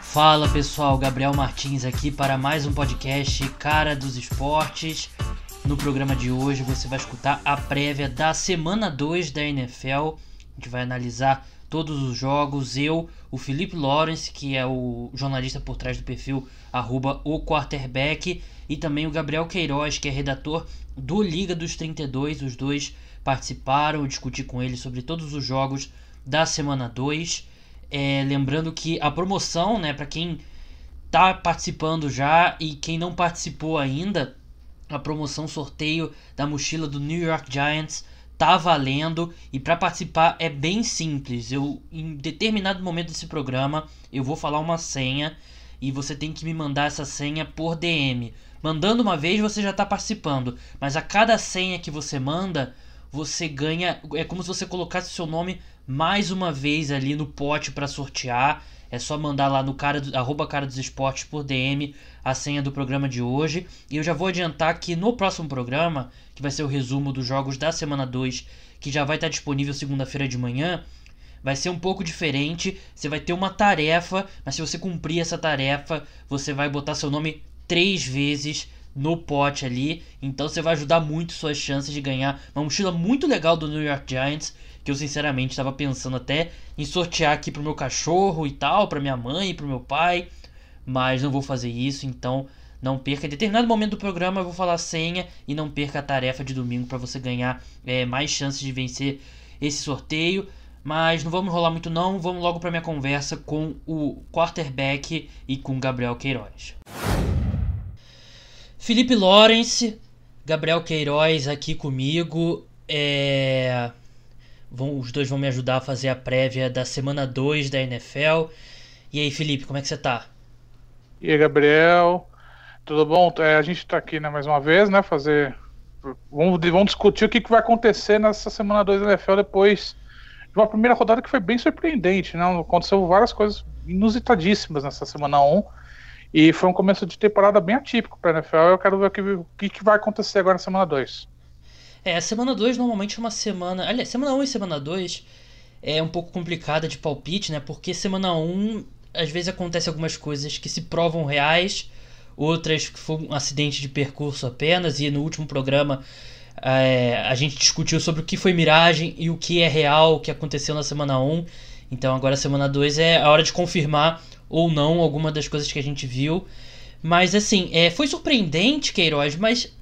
Fala pessoal, Gabriel Martins aqui para mais um podcast Cara dos Esportes. No programa de hoje você vai escutar a prévia da semana 2 da NFL. A gente vai analisar todos os jogos. Eu, o Felipe Lawrence, que é o jornalista por trás do perfil arroba o quarterback, e também o Gabriel Queiroz, que é redator do Liga dos 32. Os dois participaram, discuti com ele sobre todos os jogos da semana 2. É, lembrando que a promoção, né, para quem tá participando já e quem não participou ainda, a promoção sorteio da mochila do New York Giants tá valendo e para participar é bem simples. Eu em determinado momento desse programa eu vou falar uma senha e você tem que me mandar essa senha por DM. Mandando uma vez você já está participando, mas a cada senha que você manda, você ganha, é como se você colocasse seu nome mais uma vez ali no pote para sortear. É só mandar lá no cara do, arroba cara dos esportes por DM a senha do programa de hoje. E eu já vou adiantar que no próximo programa, que vai ser o resumo dos jogos da semana 2, que já vai estar disponível segunda-feira de manhã, vai ser um pouco diferente. Você vai ter uma tarefa, mas se você cumprir essa tarefa, você vai botar seu nome três vezes no pote ali. Então você vai ajudar muito suas chances de ganhar uma mochila muito legal do New York Giants que eu sinceramente estava pensando até em sortear aqui pro meu cachorro e tal, para minha mãe e pro meu pai, mas não vou fazer isso, então não perca. Em determinado momento do programa eu vou falar senha e não perca a tarefa de domingo para você ganhar é, mais chances de vencer esse sorteio. Mas não vamos enrolar muito não, vamos logo para minha conversa com o quarterback e com Gabriel Queiroz. Felipe Lawrence, Gabriel Queiroz aqui comigo. É... Vão, os dois vão me ajudar a fazer a prévia da semana 2 da NFL. E aí, Felipe, como é que você tá? E aí, Gabriel? Tudo bom? É, a gente está aqui né, mais uma vez, né? Fazer. Vamos, vamos discutir o que, que vai acontecer nessa semana 2 da NFL depois de uma primeira rodada que foi bem surpreendente, né? Aconteceu várias coisas inusitadíssimas nessa semana 1. Um, e foi um começo de temporada bem atípico para a NFL. Eu quero ver o que, o que, vai acontecer agora na semana 2. É, a semana 2 normalmente é uma semana. Aliás, semana 1 um e semana 2 é um pouco complicada de palpite, né? Porque semana 1 um, às vezes acontece algumas coisas que se provam reais, outras que foi um acidente de percurso apenas, e no último programa é, a gente discutiu sobre o que foi miragem e o que é real, o que aconteceu na semana 1. Então agora a semana 2 é a hora de confirmar ou não alguma das coisas que a gente viu. Mas assim, é, foi surpreendente, Queiroz, mas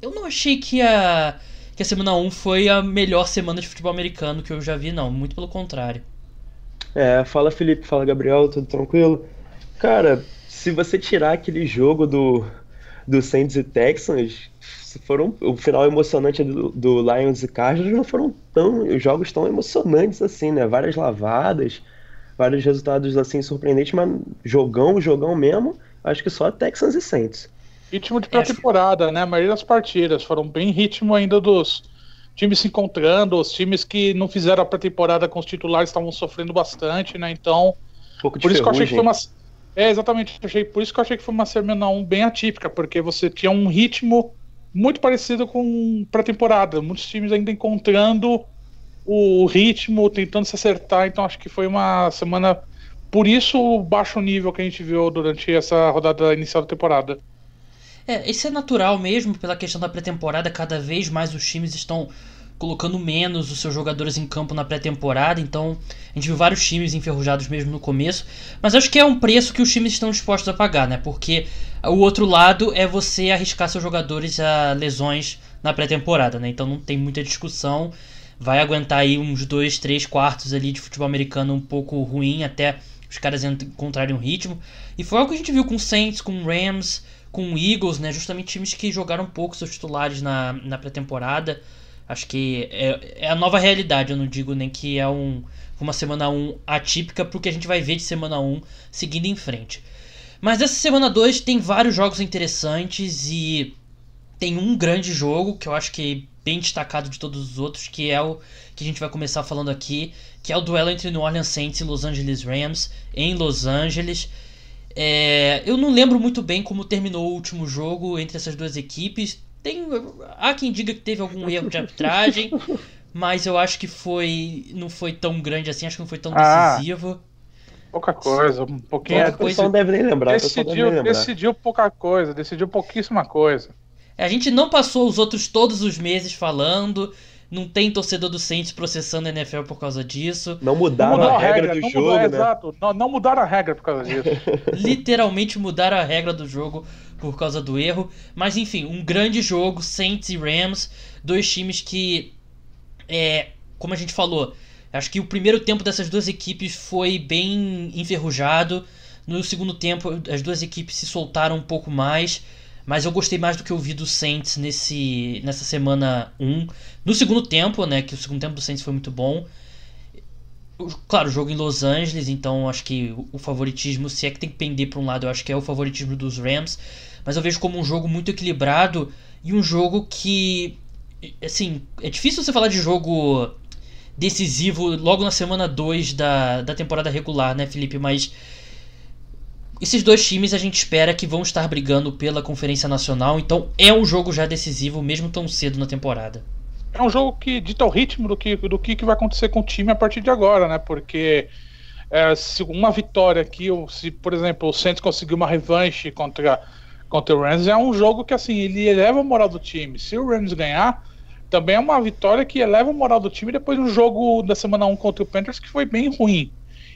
eu não achei que a que a semana 1 foi a melhor semana de futebol americano que eu já vi, não. Muito pelo contrário. É, fala Felipe, fala Gabriel, tudo tranquilo? Cara, se você tirar aquele jogo do, do Saints e Texans, foram o final emocionante do, do Lions e Cardinals não foram tão jogos tão emocionantes assim, né? Várias lavadas, vários resultados assim surpreendentes, mas jogão, jogão mesmo, acho que só Texans e Saints. Ritmo de pré-temporada, né? A maioria das partidas foram bem ritmo ainda dos times se encontrando, os times que não fizeram a pré-temporada com os titulares estavam sofrendo bastante, né? Então, um pouco por isso que eu achei que foi uma É, exatamente, achei, por isso que eu achei que foi uma semana 1 bem atípica, porque você tinha um ritmo muito parecido com pré-temporada, muitos times ainda encontrando o ritmo, tentando se acertar, então acho que foi uma semana por isso o baixo nível que a gente viu durante essa rodada inicial da temporada. É, isso é natural mesmo, pela questão da pré-temporada, cada vez mais os times estão colocando menos os seus jogadores em campo na pré-temporada, então a gente viu vários times enferrujados mesmo no começo, mas acho que é um preço que os times estão dispostos a pagar, né? Porque o outro lado é você arriscar seus jogadores a lesões na pré-temporada, né? Então não tem muita discussão, vai aguentar aí uns dois, três quartos ali de futebol americano um pouco ruim até os caras encontrarem um ritmo. E foi algo que a gente viu com Saints, com Rams, com Eagles, né? Justamente times que jogaram pouco seus titulares na, na pré-temporada. Acho que é, é, a nova realidade, eu não digo nem que é um, uma semana 1 atípica porque a gente vai ver de semana 1 seguindo em frente. Mas essa semana 2 tem vários jogos interessantes e tem um grande jogo que eu acho que bem destacado de todos os outros, que é o que a gente vai começar falando aqui, que é o duelo entre New Orleans Saints e Los Angeles Rams em Los Angeles. É, eu não lembro muito bem como terminou o último jogo entre essas duas equipes. Tem, há quem diga que teve algum erro de arbitragem, mas eu acho que foi. não foi tão grande assim, acho que não foi tão ah, decisivo. Pouca coisa, um pouquinho. Pouca coisa, não deve nem lembrar. Decidiu, nem lembrar. decidiu pouca coisa, decidiu pouquíssima coisa. A gente não passou os outros todos os meses falando. Não tem torcedor do Saints processando a NFL por causa disso. Não mudaram não a, regra, regra do não jogo, mudou, né? Exato, não, não mudaram a regra por causa disso. Literalmente mudaram a regra do jogo por causa do erro. Mas enfim, um grande jogo, Saints e Rams. Dois times que, é, como a gente falou, acho que o primeiro tempo dessas duas equipes foi bem enferrujado. No segundo tempo, as duas equipes se soltaram um pouco mais. Mas eu gostei mais do que eu vi do Saints nesse, nessa semana 1. No segundo tempo, né? Que o segundo tempo do Saints foi muito bom. Claro, jogo em Los Angeles, então acho que o favoritismo, se é que tem que pender para um lado, eu acho que é o favoritismo dos Rams. Mas eu vejo como um jogo muito equilibrado e um jogo que. Assim, é difícil você falar de jogo decisivo logo na semana 2 da, da temporada regular, né, Felipe? Mas esses dois times a gente espera que vão estar brigando pela Conferência Nacional, então é um jogo já decisivo, mesmo tão cedo na temporada. É um jogo que dita o ritmo do que, do que vai acontecer com o time a partir de agora, né? Porque é, se uma vitória aqui, ou se, por exemplo, o Santos conseguir uma revanche contra, contra o Rams, é um jogo que assim, ele eleva a moral do time. Se o Rams ganhar, também é uma vitória que eleva a moral do time depois do jogo da semana 1 contra o Panthers, que foi bem ruim.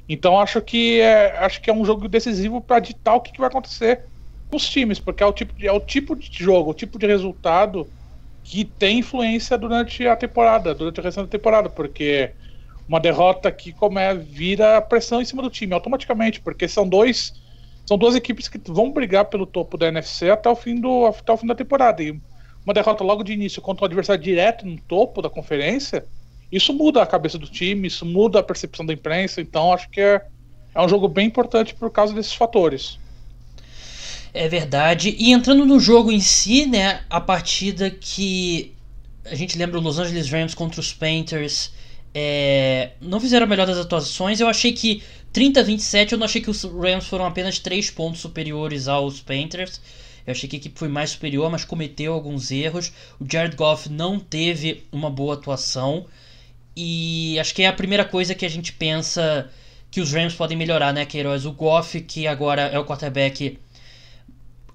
Então acho que é, acho que é um jogo decisivo para ditar o que, que, vai acontecer com os times, porque é o, tipo de, é o tipo de jogo, o tipo de resultado que tem influência durante a temporada, durante a restante da temporada, porque uma derrota que como é, vira pressão em cima do time automaticamente, porque são dois são duas equipes que vão brigar pelo topo da NFC até o fim do até o fim da temporada. E uma derrota logo de início contra um adversário direto no topo da conferência isso muda a cabeça do time, isso muda a percepção da imprensa, então acho que é, é um jogo bem importante por causa desses fatores. É verdade. E entrando no jogo em si, né, a partida que a gente lembra o Los Angeles Rams contra os Panthers, é, não fizeram a melhor das atuações. Eu achei que 30 a 27, eu não achei que os Rams foram apenas 3 pontos superiores aos Panthers. Eu achei que a equipe foi mais superior, mas cometeu alguns erros. O Jared Goff não teve uma boa atuação. E acho que é a primeira coisa que a gente pensa que os Rams podem melhorar, né, Queiroz? O Goff, que agora é o quarterback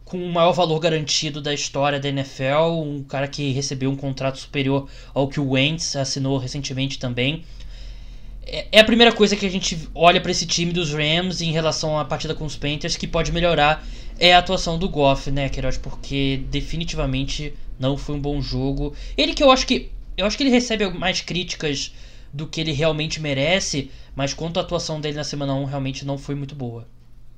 com o maior valor garantido da história da NFL, um cara que recebeu um contrato superior ao que o Wentz assinou recentemente também. É, é a primeira coisa que a gente olha para esse time dos Rams em relação à partida com os Panthers que pode melhorar é a atuação do Goff, né, Queiroz? Porque definitivamente não foi um bom jogo. Ele que eu acho que eu acho que ele recebe mais críticas do que ele realmente merece, mas quanto à atuação dele na semana 1 realmente não foi muito boa.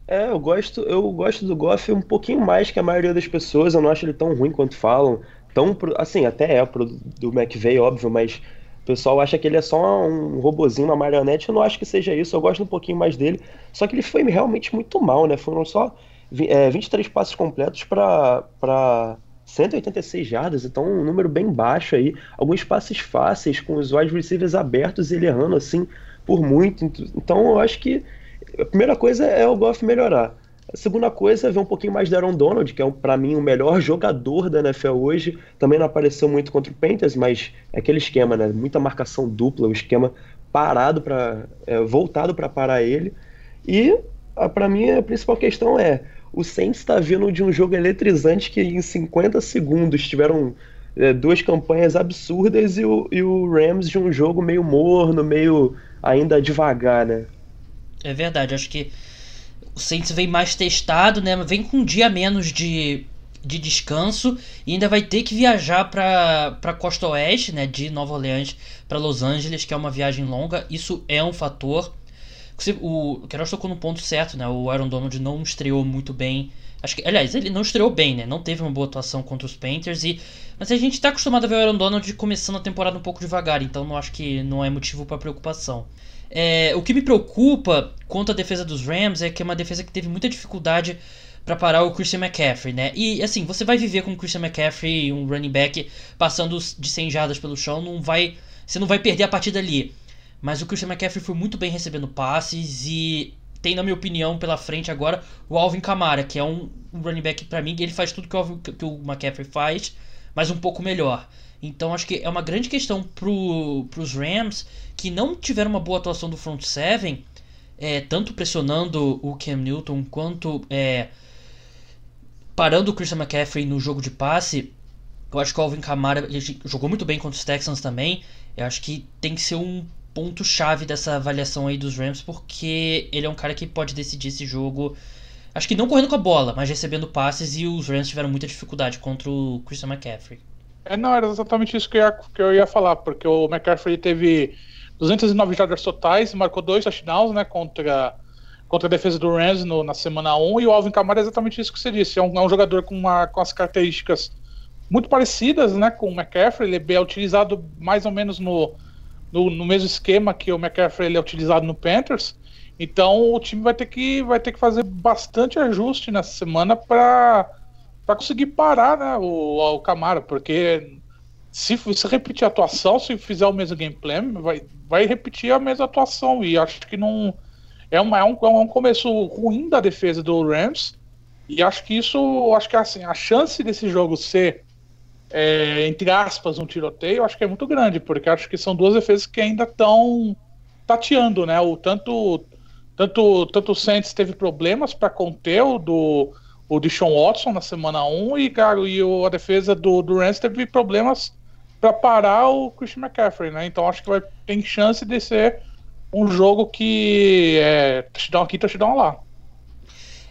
É, eu gosto, eu gosto do Goff um pouquinho mais que a maioria das pessoas, eu não acho ele tão ruim quanto falam. Tão, assim, até é pro, do McVeigh, óbvio, mas o pessoal acha que ele é só um robozinho, uma marionete. Eu não acho que seja isso, eu gosto um pouquinho mais dele. Só que ele foi realmente muito mal, né? Foram só é, 23 passos completos para 186 jardas, então um número bem baixo aí. Alguns passes fáceis, com os wide receivers abertos, ele errando assim por muito. Então eu acho que a primeira coisa é o Goff melhorar. A segunda coisa é ver um pouquinho mais de Aaron Donald, que é para mim o melhor jogador da NFL hoje. Também não apareceu muito contra o Panthers, mas é aquele esquema, né? Muita marcação dupla, o um esquema parado para é, voltado para parar ele. E para mim a principal questão é o Saints está vindo de um jogo eletrizante que em 50 segundos tiveram é, duas campanhas absurdas e o, e o Rams de um jogo meio morno, meio ainda devagar, né? É verdade, acho que o Saints vem mais testado, né? Vem com um dia menos de, de descanso e ainda vai ter que viajar para a costa oeste, né? De Nova Orleans para Los Angeles, que é uma viagem longa. Isso é um fator. O Queiroz tocou no ponto certo, né? O Aaron Donald não estreou muito bem. Acho que, aliás, ele não estreou bem, né? Não teve uma boa atuação contra os Panthers e mas a gente está acostumado a ver o Aaron Donald começando a temporada um pouco devagar, então não acho que não é motivo para preocupação. É, o que me preocupa quanto à defesa dos Rams é que é uma defesa que teve muita dificuldade para parar o Christian McCaffrey, né? E assim, você vai viver com o Christian McCaffrey, um running back passando de 100 jardas pelo chão, não vai, você não vai perder a partida ali. Mas o Christian McCaffrey foi muito bem recebendo passes e tem, na minha opinião, pela frente agora o Alvin Kamara, que é um, running back para mim, ele faz tudo que o, que o McCaffrey faz, mas um pouco melhor. Então acho que é uma grande questão para os Rams que não tiveram uma boa atuação do front seven, é, tanto pressionando o Cam Newton quanto é, parando o Christian McCaffrey no jogo de passe. Eu acho que o Alvin Kamara jogou muito bem contra os Texans também. Eu acho que tem que ser um ponto chave dessa avaliação aí dos Rams, porque ele é um cara que pode decidir esse jogo. Acho que não correndo com a bola, mas recebendo passes e os Rams tiveram muita dificuldade contra o Christian McCaffrey. É, não, era exatamente isso que eu ia, que eu ia falar, porque o McCaffrey teve 209 jardas totais, marcou dois touchdowns, né, contra, contra a defesa do Rams no, na semana 1, e o Alvin Kamara é exatamente isso que você disse, é um, é um jogador com, uma, com as características muito parecidas, né, com o McCaffrey, ele é utilizado mais ou menos no, no, no mesmo esquema que o McCaffrey ele é utilizado no Panthers, então o time vai ter que, vai ter que fazer bastante ajuste nessa semana para conseguir parar né, o, o Camara, porque se, se repetir a atuação, se fizer o mesmo gameplay, vai, vai repetir a mesma atuação. E acho que não. É um, é, um, é um começo ruim da defesa do Rams. E acho que isso. Acho que assim, a chance desse jogo ser, é, entre aspas, um tiroteio, acho que é muito grande, porque acho que são duas defesas que ainda estão tateando, né? O tanto. Tanto, tanto o Saints teve problemas para conter o do o Deshaun Watson na semana 1 e, cara, e o, a defesa do, do Rams teve problemas para parar o Christian McCaffrey, né? Então acho que vai ter chance de ser um jogo que é touchdown aqui, touchdown lá.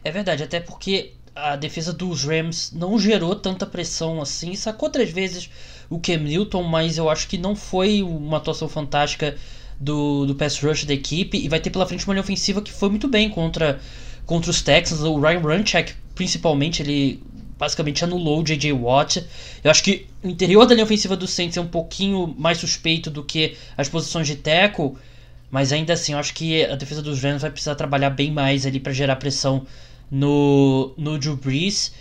É verdade, até porque a defesa dos Rams não gerou tanta pressão assim, sacou três vezes o Cam Newton, mas eu acho que não foi uma atuação fantástica do, do pass rush da equipe e vai ter pela frente uma linha ofensiva que foi muito bem contra, contra os Texans, o Ryan Runchak principalmente, ele basicamente anulou o J.J. Watt. Eu acho que o interior da linha ofensiva do Saints é um pouquinho mais suspeito do que as posições de tackle, mas ainda assim, eu acho que a defesa dos Rams vai precisar trabalhar bem mais ali para gerar pressão no, no Drew Brees.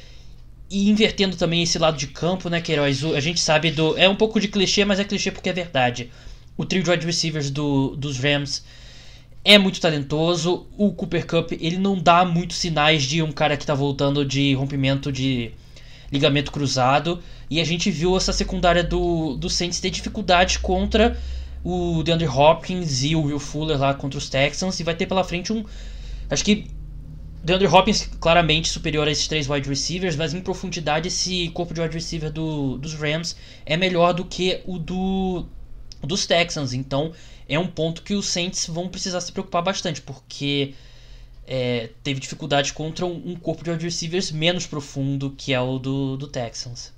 E invertendo também esse lado de campo, né, Queiroz? A gente sabe do. É um pouco de clichê, mas é clichê porque é verdade. O trio de wide receivers do, dos Rams é muito talentoso. O Cooper Cup, ele não dá muitos sinais de um cara que está voltando de rompimento de ligamento cruzado. E a gente viu essa secundária do, do Saints ter dificuldade contra o DeAndre Hopkins e o Will Fuller lá contra os Texans. E vai ter pela frente um. Acho que DeAndre Hopkins claramente superior a esses três wide receivers, mas em profundidade esse corpo de wide receiver do, dos Rams é melhor do que o do dos Texans. Então é um ponto que os Saints vão precisar se preocupar bastante, porque é, teve dificuldade contra um, um, corpo de wide receivers menos profundo que é o do, do Texans.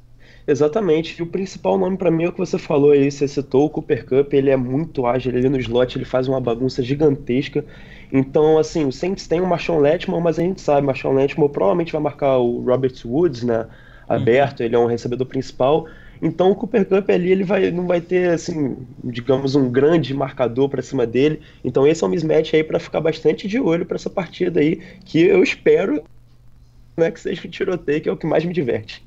Exatamente. E o principal nome para mim é o que você falou aí, você citou o Cooper Cup, ele é muito ágil ali no slot, ele faz uma bagunça gigantesca. Então, assim, o Saints tem o Marshawn Letman, mas a gente sabe, o Marshawn Letman provavelmente vai marcar o Robert Woods, né, aberto, uhum. ele é um recebedor principal. Então o Cooper Cup ali ele vai, não vai ter, assim, digamos, um grande marcador para cima dele. Então esse é um mismatch aí para ficar bastante de olho para essa partida aí, que eu espero né, que seja um tiroteio, que é o que mais me diverte.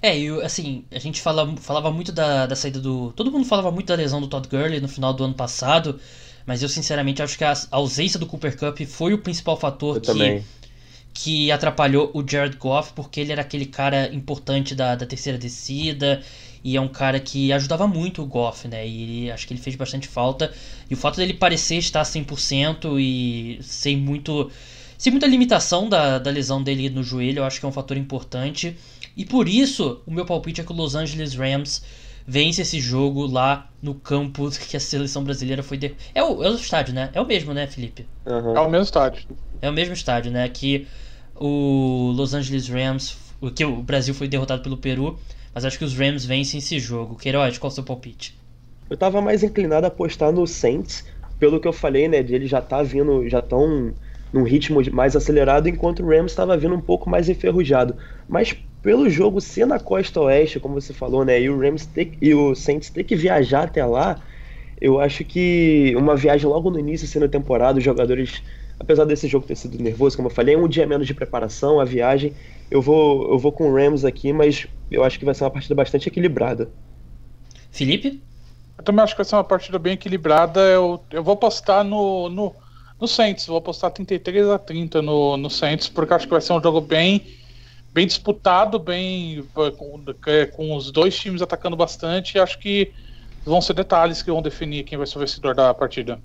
É, e assim, a gente fala, falava muito da, da saída do. Todo mundo falava muito da lesão do Todd Gurley no final do ano passado, mas eu sinceramente acho que a ausência do Cooper Cup foi o principal fator eu que. Também que atrapalhou o Jared Goff, porque ele era aquele cara importante da, da terceira descida e é um cara que ajudava muito o Goff, né? E acho que ele fez bastante falta. E o fato dele parecer estar 100% e sem muito sem muita limitação da, da lesão dele no joelho, eu acho que é um fator importante. E por isso, o meu palpite é que o Los Angeles Rams vence esse jogo lá no campo que a seleção brasileira foi. De... É, o, é o estádio, né? É o mesmo, né, Felipe? Uhum. É o mesmo estádio. É o mesmo estádio, né? Que o Los Angeles Rams, que o Brasil foi derrotado pelo Peru, mas acho que os Rams vencem esse jogo. Queiroz, qual é o seu palpite? Eu tava mais inclinado a apostar no Saints, pelo que eu falei, né, de ele já tá vindo, já tão num ritmo mais acelerado, enquanto o Rams estava vindo um pouco mais enferrujado. Mas pelo jogo ser na costa oeste, como você falou, né, e o Rams ter, e o Saints ter que viajar até lá, eu acho que uma viagem logo no início, sendo temporada, os jogadores apesar desse jogo ter sido nervoso, como eu falei, é um dia menos de preparação, a viagem. Eu vou, eu vou com o Rams aqui, mas eu acho que vai ser uma partida bastante equilibrada. Felipe? Eu também acho que vai ser uma partida bem equilibrada. Eu, eu vou apostar no, no, no Saints, vou apostar 33 a 30 no, no Saints, porque acho que vai ser um jogo bem bem disputado, bem com, com, os dois times atacando bastante. acho que vão ser detalhes que vão definir quem vai ser o vencedor da partida.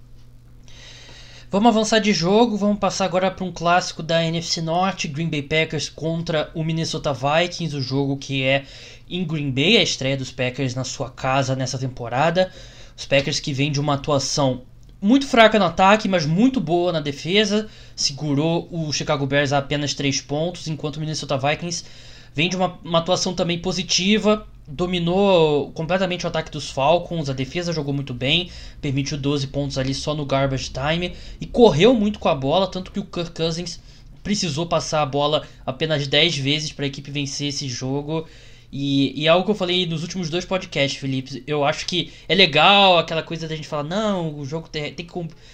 Vamos avançar de jogo, vamos passar agora para um clássico da NFC Norte, Green Bay Packers contra o Minnesota Vikings, o jogo que é em Green Bay, a estreia dos Packers na sua casa nessa temporada. Os Packers que vêm de uma atuação muito fraca no ataque, mas muito boa na defesa, segurou o Chicago Bears a apenas 3 pontos, enquanto o Minnesota Vikings vem de uma, uma atuação também positiva, dominou completamente o ataque dos Falcons, a defesa jogou muito bem, permitiu 12 pontos ali só no garbage time e correu muito com a bola, tanto que o Kirk Cousins precisou passar a bola apenas 10 vezes para a equipe vencer esse jogo. E, e é algo que eu falei nos últimos dois podcasts, Felipe. Eu acho que é legal aquela coisa da gente falar: não, o jogo tem que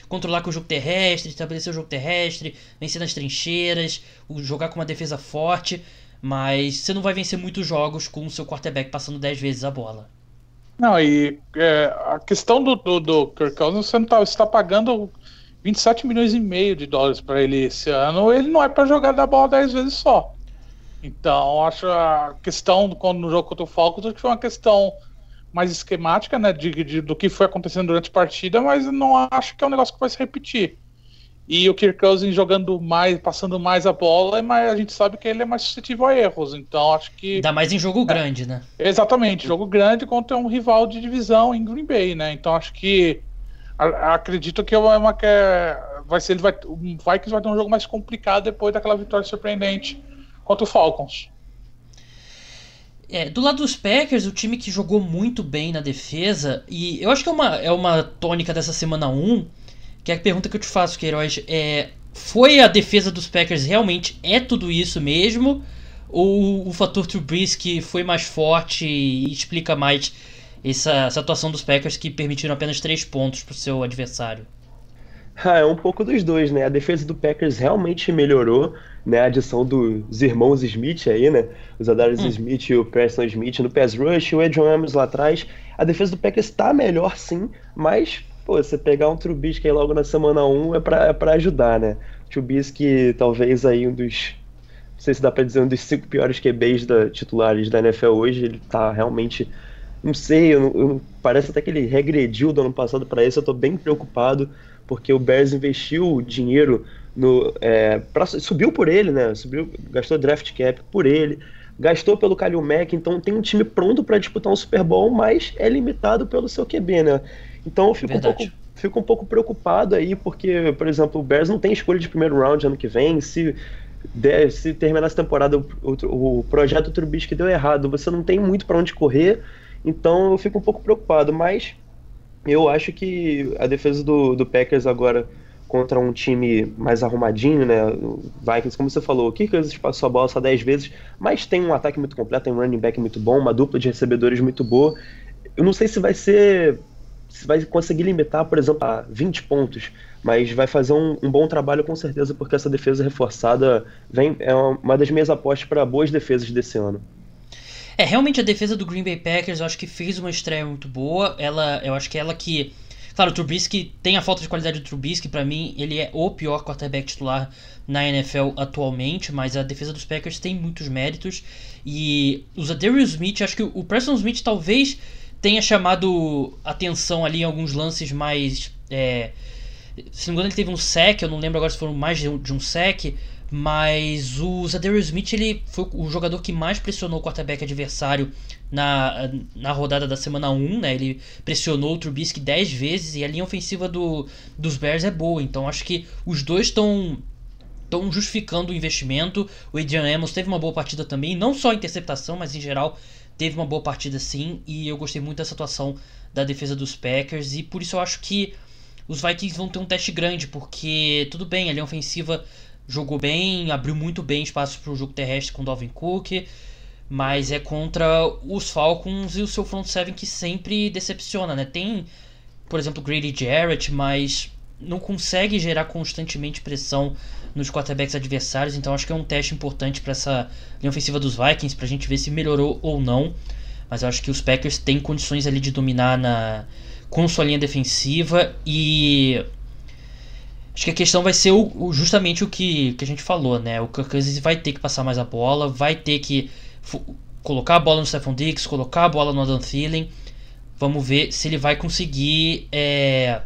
controlar com o jogo terrestre, estabelecer o jogo terrestre, vencer nas trincheiras, jogar com uma defesa forte. Mas você não vai vencer muitos jogos com o seu quarterback passando 10 vezes a bola. Não, e é, a questão do, do, do Kirk Cousins, você está tá pagando 27 milhões e meio de dólares para ele esse ano, ele não é para jogar da bola 10 vezes só. Então, acho a questão quando no jogo contra o Falcons que foi uma questão mais esquemática, né, de, de, do que foi acontecendo durante a partida, mas não acho que é um negócio que vai se repetir. E o Kirk Cousins jogando mais, passando mais a bola, mas a gente sabe que ele é mais suscetível a erros. Então acho que. Ainda mais em jogo é, grande, né? Exatamente, jogo grande contra um rival de divisão em Green Bay, né? Então acho que. A, acredito que é uma que é, vai ser. Ele vai, o Vikings vai ter um jogo mais complicado depois daquela vitória surpreendente contra o Falcons. É, do lado dos Packers, o time que jogou muito bem na defesa, e eu acho que é uma, é uma tônica dessa semana 1 que é a pergunta que eu te faço, Queiroz, é foi a defesa dos Packers realmente é tudo isso mesmo? Ou o fator Trubisky foi mais forte e explica mais essa, essa atuação dos Packers que permitiram apenas três pontos para o seu adversário? Ah, é um pouco dos dois, né? A defesa do Packers realmente melhorou, né? A adição dos irmãos Smith aí, né? Os Adarius hum. Smith e o Preston Smith no pass rush, o Adrian Amos lá atrás. A defesa do Packers está melhor sim, mas pô, você pegar um Trubisky aí logo na semana 1 é pra, é pra ajudar, né? Trubisky talvez aí um dos, não sei se dá pra dizer, um dos cinco piores QBs da, titulares da NFL hoje, ele tá realmente, não sei, eu, eu, parece até que ele regrediu do ano passado para isso, eu tô bem preocupado, porque o Bears investiu dinheiro no, é, pra, subiu por ele, né? Subiu, gastou draft cap por ele, gastou pelo Kalil Mack, então tem um time pronto para disputar um Super Bowl, mas é limitado pelo seu QB, né? Então eu fico um, pouco, fico um pouco preocupado aí, porque, por exemplo, o Bears não tem escolha de primeiro round ano que vem. Se, der, se terminar essa temporada o, o, o projeto Trubisky deu errado, você não tem muito para onde correr. Então eu fico um pouco preocupado, mas eu acho que a defesa do, do Packers agora contra um time mais arrumadinho, né? O Vikings, como você falou, o Kickers passou a bola só 10 vezes, mas tem um ataque muito completo, tem um running back muito bom, uma dupla de recebedores muito boa. Eu não sei se vai ser se vai conseguir limitar, por exemplo, a 20 pontos, mas vai fazer um, um, bom trabalho com certeza, porque essa defesa reforçada vem, é uma das minhas apostas para boas defesas desse ano. É, realmente a defesa do Green Bay Packers eu acho que fez uma estreia muito boa. Ela, eu acho que ela que. Claro, o Trubisky tem a falta de qualidade do Trubisky, para mim ele é o pior quarterback titular na NFL atualmente, mas a defesa dos Packers tem muitos méritos. E os Adarius Smith, acho que o Preston Smith talvez tenha chamado atenção ali em alguns lances mais. É, se não me engano, ele teve um sec, eu não lembro agora se foram mais de um, de um sec, mas o Zadarius Smith ele foi o jogador que mais pressionou o quarterback adversário na, na rodada da semana 1, né? Ele pressionou o Trubisky 10 vezes e a linha ofensiva do, dos Bears é boa, então acho que os dois estão estão justificando o investimento. O Adrian Amos teve uma boa partida também, não só interceptação, mas em geral teve uma boa partida sim, e eu gostei muito dessa atuação da defesa dos Packers, e por isso eu acho que os Vikings vão ter um teste grande, porque tudo bem, a linha ofensiva jogou bem, abriu muito bem espaço para o jogo terrestre com o Dalvin Cook, mas é contra os Falcons e o seu front seven que sempre decepciona, né? Tem, por exemplo, Grady Jarrett, mas não consegue gerar constantemente pressão nos quarterbacks adversários, então acho que é um teste importante para essa linha ofensiva dos Vikings, para a gente ver se melhorou ou não. Mas eu acho que os Packers têm condições ali de dominar na, com sua linha defensiva e Acho que a questão vai ser o, o, justamente o que, que a gente falou, né? O Kirk Cousins vai ter que passar mais a bola, vai ter que colocar a bola no Stephon Diggs, colocar a bola no Adam Thielen. Vamos ver se ele vai conseguir é,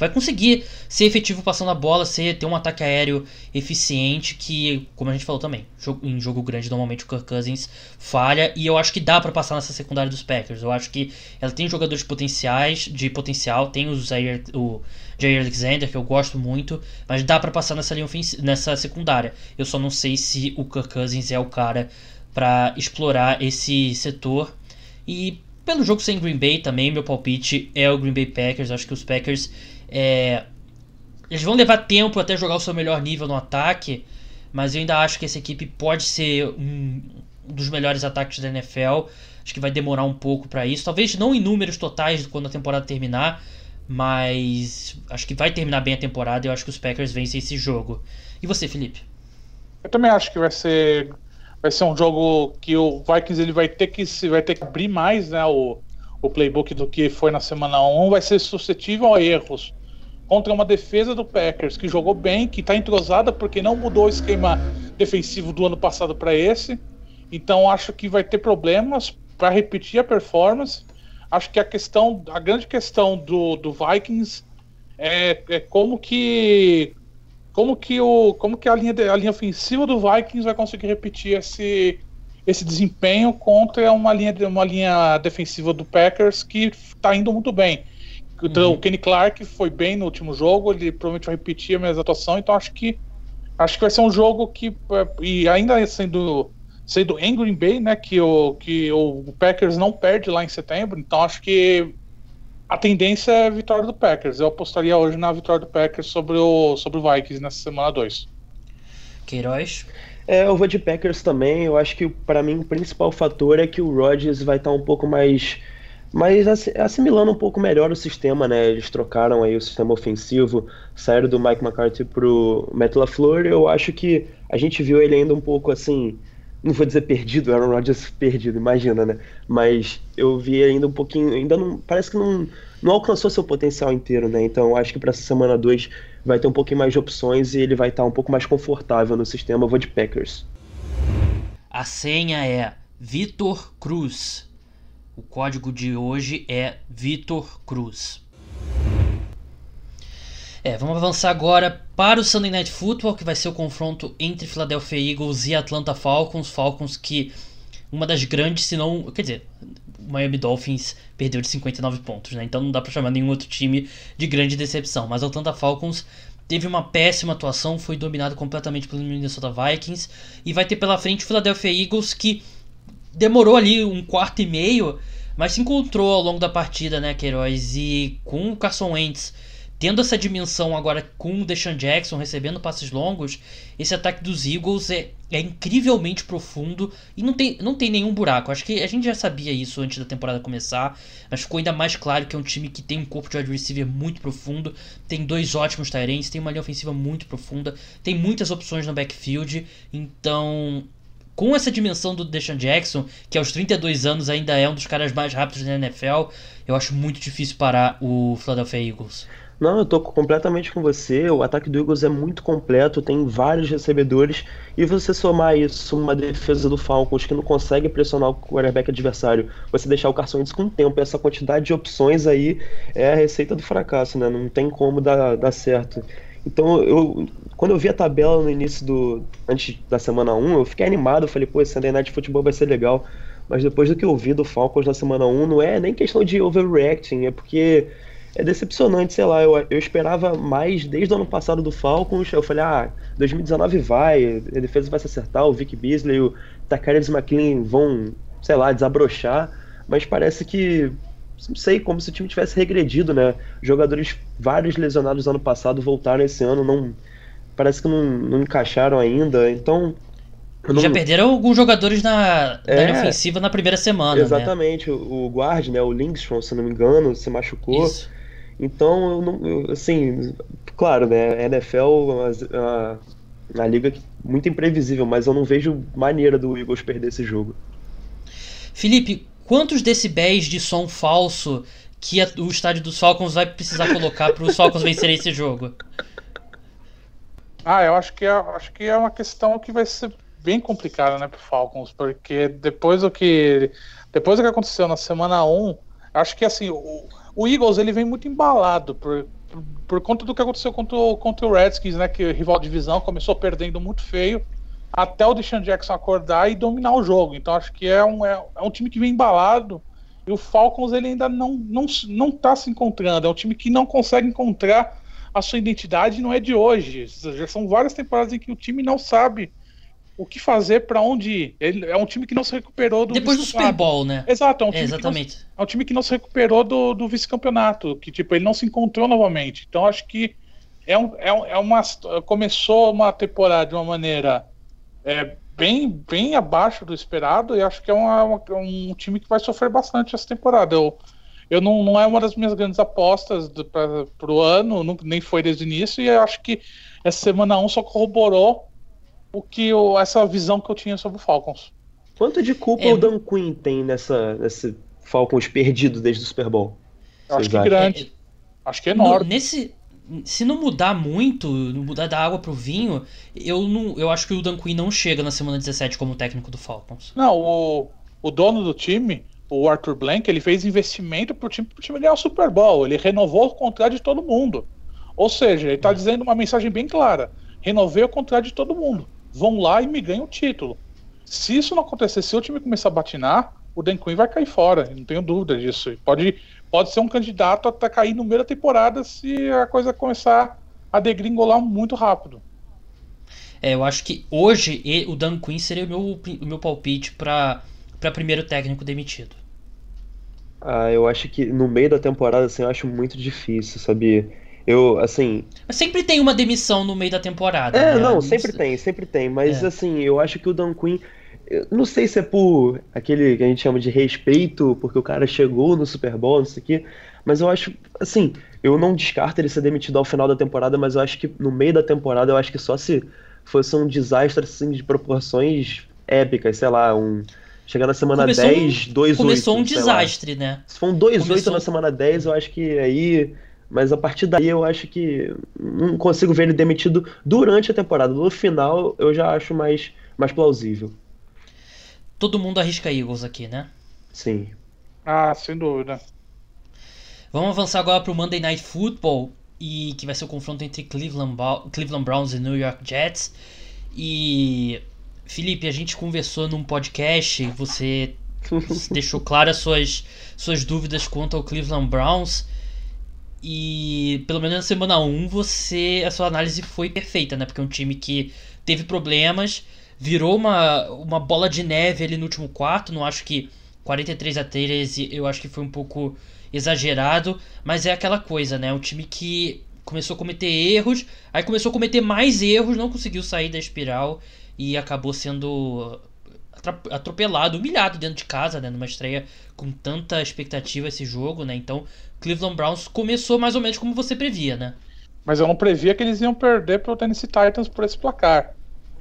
vai conseguir ser efetivo passando a bola, ser, ter um ataque aéreo eficiente, que, como a gente falou também, em jogo grande normalmente o Kirk Cousins falha, e eu acho que dá para passar nessa secundária dos Packers. Eu acho que ela tem jogadores potenciais, de potencial, tem o Jair, o Jair Alexander, que eu gosto muito, mas dá para passar nessa linha nessa secundária. Eu só não sei se o Kirk Cousins é o cara para explorar esse setor. E pelo jogo sem Green Bay também, meu palpite é o Green Bay Packers. Acho que os Packers é, eles vão levar tempo até jogar o seu melhor nível no ataque, mas eu ainda acho que essa equipe pode ser um dos melhores ataques da NFL. Acho que vai demorar um pouco para isso. Talvez não em números totais quando a temporada terminar, mas acho que vai terminar bem a temporada eu acho que os Packers vencem esse jogo. E você, Felipe? Eu também acho que vai ser vai ser um jogo que o Vikings ele vai ter que se vai ter que abrir mais, né, o, o playbook do que foi na semana 1, vai ser suscetível a erros contra uma defesa do Packers que jogou bem, que está entrosada porque não mudou o esquema defensivo do ano passado para esse. Então acho que vai ter problemas para repetir a performance. Acho que a questão, a grande questão do, do Vikings é, é como que como que o como que a linha a linha ofensiva do Vikings vai conseguir repetir esse esse desempenho contra uma linha uma linha defensiva do Packers que está indo muito bem. Então, uhum. o Kenny Clark foi bem no último jogo, ele provavelmente vai repetir a mesma atuação, então acho que acho que vai ser um jogo que é, e ainda sendo sendo em Green Bay, né, que o que o Packers não perde lá em setembro, então acho que a tendência é a vitória do Packers. Eu apostaria hoje na vitória do Packers sobre o sobre o Vikings nessa semana 2. Queiroz é, eu vou de Packers também. Eu acho que para mim o principal fator é que o Rodgers vai estar um pouco mais mas assimilando um pouco melhor o sistema, né? Eles trocaram aí o sistema ofensivo, saíram do Mike McCarthy pro Matt LaFleur. Eu acho que a gente viu ele ainda um pouco assim, não vou dizer perdido, Aaron Rodgers perdido, imagina, né? Mas eu vi ainda um pouquinho, ainda não, parece que não, não alcançou seu potencial inteiro, né? Então acho que para essa semana 2 vai ter um pouquinho mais de opções e ele vai estar um pouco mais confortável no sistema. Eu vou de Packers. A senha é Vitor Cruz. O código de hoje é Vitor Cruz. É, vamos avançar agora para o Sunday Night Football, que vai ser o confronto entre Philadelphia Eagles e Atlanta Falcons. Falcons que uma das grandes, se não, quer dizer, o Miami Dolphins perdeu de 59 pontos, né? Então não dá para chamar nenhum outro time de grande decepção, mas Atlanta Falcons teve uma péssima atuação, foi dominado completamente pelo Minnesota Vikings e vai ter pela frente o Philadelphia Eagles que demorou ali um quarto e meio, mas se encontrou ao longo da partida, né, Queiroz? E com o Carson Wentz tendo essa dimensão agora com o Deshaun Jackson recebendo passes longos, esse ataque dos Eagles é, é incrivelmente profundo e não tem, não tem nenhum buraco. Acho que a gente já sabia isso antes da temporada começar, mas ficou ainda mais claro que é um time que tem um corpo de wide receiver muito profundo, tem dois ótimos Tyrants, tem uma linha ofensiva muito profunda, tem muitas opções no backfield, então com essa dimensão do Deshaun Jackson, que aos 32 anos ainda é um dos caras mais rápidos da NFL, eu acho muito difícil parar o Philadelphia Eagles. Não, eu tô completamente com você. O ataque do Eagles é muito completo, tem vários recebedores. E você somar isso uma defesa do Falcons que não consegue pressionar o quarterback adversário, você deixar o Carson Wentz com tempo, essa quantidade de opções aí é a receita do fracasso, né? Não tem como dar, dar certo. Então, eu, quando eu vi a tabela no início do. antes da semana 1, eu fiquei animado. Falei, pô, esse Sunday Night Futebol vai ser legal. Mas depois do que eu vi do Falcons na semana 1, não é nem questão de overreacting, é porque é decepcionante, sei lá. Eu, eu esperava mais desde o ano passado do Falcons. Eu falei, ah, 2019 vai, a defesa vai se acertar, o Vic Beasley e o Takarius McLean vão, sei lá, desabrochar. Mas parece que não sei, como se o time tivesse regredido, né? Jogadores, vários lesionados ano passado, voltaram esse ano, não parece que não, não encaixaram ainda, então... Não... Já perderam alguns jogadores na, é, na ofensiva na primeira semana, né? Exatamente, né? o, o guard, né, o Lindstrom, se não me engano, se machucou. Isso. Então, eu não, eu, assim, claro, né, a NFL é uma liga muito imprevisível, mas eu não vejo maneira do Eagles perder esse jogo. Felipe, quantos decibéis de som falso que a, o estádio dos Falcons vai precisar colocar para os Falcons vencerem esse jogo? Ah, eu acho que é, acho que é uma questão que vai ser bem complicada, né, pro Falcons, porque depois do que depois do que aconteceu na semana 1, acho que assim, o, o Eagles ele vem muito embalado por, por, por, conta do que aconteceu contra o, contra o Redskins, né, que o rival divisão começou perdendo muito feio até o Deshaun Jackson acordar e dominar o jogo. Então acho que é um, é, é um time que vem embalado e o Falcons ele ainda não, não, não tá se encontrando. É um time que não consegue encontrar a sua identidade, não é de hoje. Já são várias temporadas em que o time não sabe o que fazer, para onde ir. Ele é um time que não se recuperou do depois do Super Bowl, né? Exato, é um time, é, exatamente. Não, é um time que não se recuperou do, do vice-campeonato, que tipo ele não se encontrou novamente. Então acho que é, um, é, um, é uma começou uma temporada de uma maneira é, bem bem abaixo do esperado e acho que é uma, uma, um time que vai sofrer bastante essa temporada. Eu eu não, não é uma das minhas grandes apostas para o ano, não, nem foi desde o início, e eu acho que essa semana 1 só corroborou o que eu, essa visão que eu tinha sobre o Falcons. Quanto de culpa é, o Dan Quinn tem nessa, nesse Falcons perdido desde o Super Bowl? Eu acho que é grande. É, acho que é enorme. No, nesse, se não mudar muito, não mudar da água pro vinho, eu não, eu acho que o Dan Quinn não chega na semana 17 como técnico do Falcons. Não, o, o dono do time, o Arthur Blank, ele fez investimento pro time, pro time ganhar o Super Bowl. Ele renovou o contrato de todo mundo. Ou seja, ele está dizendo uma mensagem bem clara: renovei o contrato de todo mundo vão lá e me ganham o título. Se isso não acontecer, se o time começar a batinar, o Dan Quinn vai cair fora, não tenho dúvida disso. Pode, pode ser um candidato até cair no meio da temporada se a coisa começar a degringolar muito rápido. É, eu acho que hoje o Dan Quinn seria o meu, o meu palpite para primeiro técnico demitido. Ah, eu acho que no meio da temporada, assim, eu acho muito difícil, sabia? Eu, assim. Mas sempre tem uma demissão no meio da temporada. É, né? não, sempre tem, sempre tem. Mas, é. assim, eu acho que o Dan Quinn. Não sei se é por aquele que a gente chama de respeito, porque o cara chegou no Super Bowl, não sei o quê. Mas eu acho, assim, eu não descarto ele ser demitido ao final da temporada, mas eu acho que no meio da temporada, eu acho que só se fosse um desastre assim, de proporções épicas, sei lá, um. Chegar na semana começou 10, 2-8. Começou um desastre, lá. né? Se for um 2-8 começou... na semana 10, eu acho que aí mas a partir daí eu acho que não consigo ver ele demitido durante a temporada. No final eu já acho mais, mais plausível. Todo mundo arrisca Eagles aqui, né? Sim. Ah, sem dúvida. Vamos avançar agora para o Monday Night Football, e que vai ser o confronto entre Cleveland, Cleveland Browns e New York Jets. E Felipe, a gente conversou num podcast, você deixou claras suas, suas dúvidas quanto ao Cleveland Browns. E pelo menos na semana 1 você. A sua análise foi perfeita, né? Porque é um time que teve problemas, virou uma, uma bola de neve ali no último quarto. Não acho que 43 a 13 eu acho que foi um pouco exagerado, mas é aquela coisa, né? Um time que começou a cometer erros, aí começou a cometer mais erros, não conseguiu sair da espiral e acabou sendo atropelado, humilhado dentro de casa, né? Numa estreia com tanta expectativa esse jogo, né? Então Cleveland Browns começou mais ou menos como você previa, né? Mas eu não previa que eles iam perder para o Tennessee Titans por esse placar.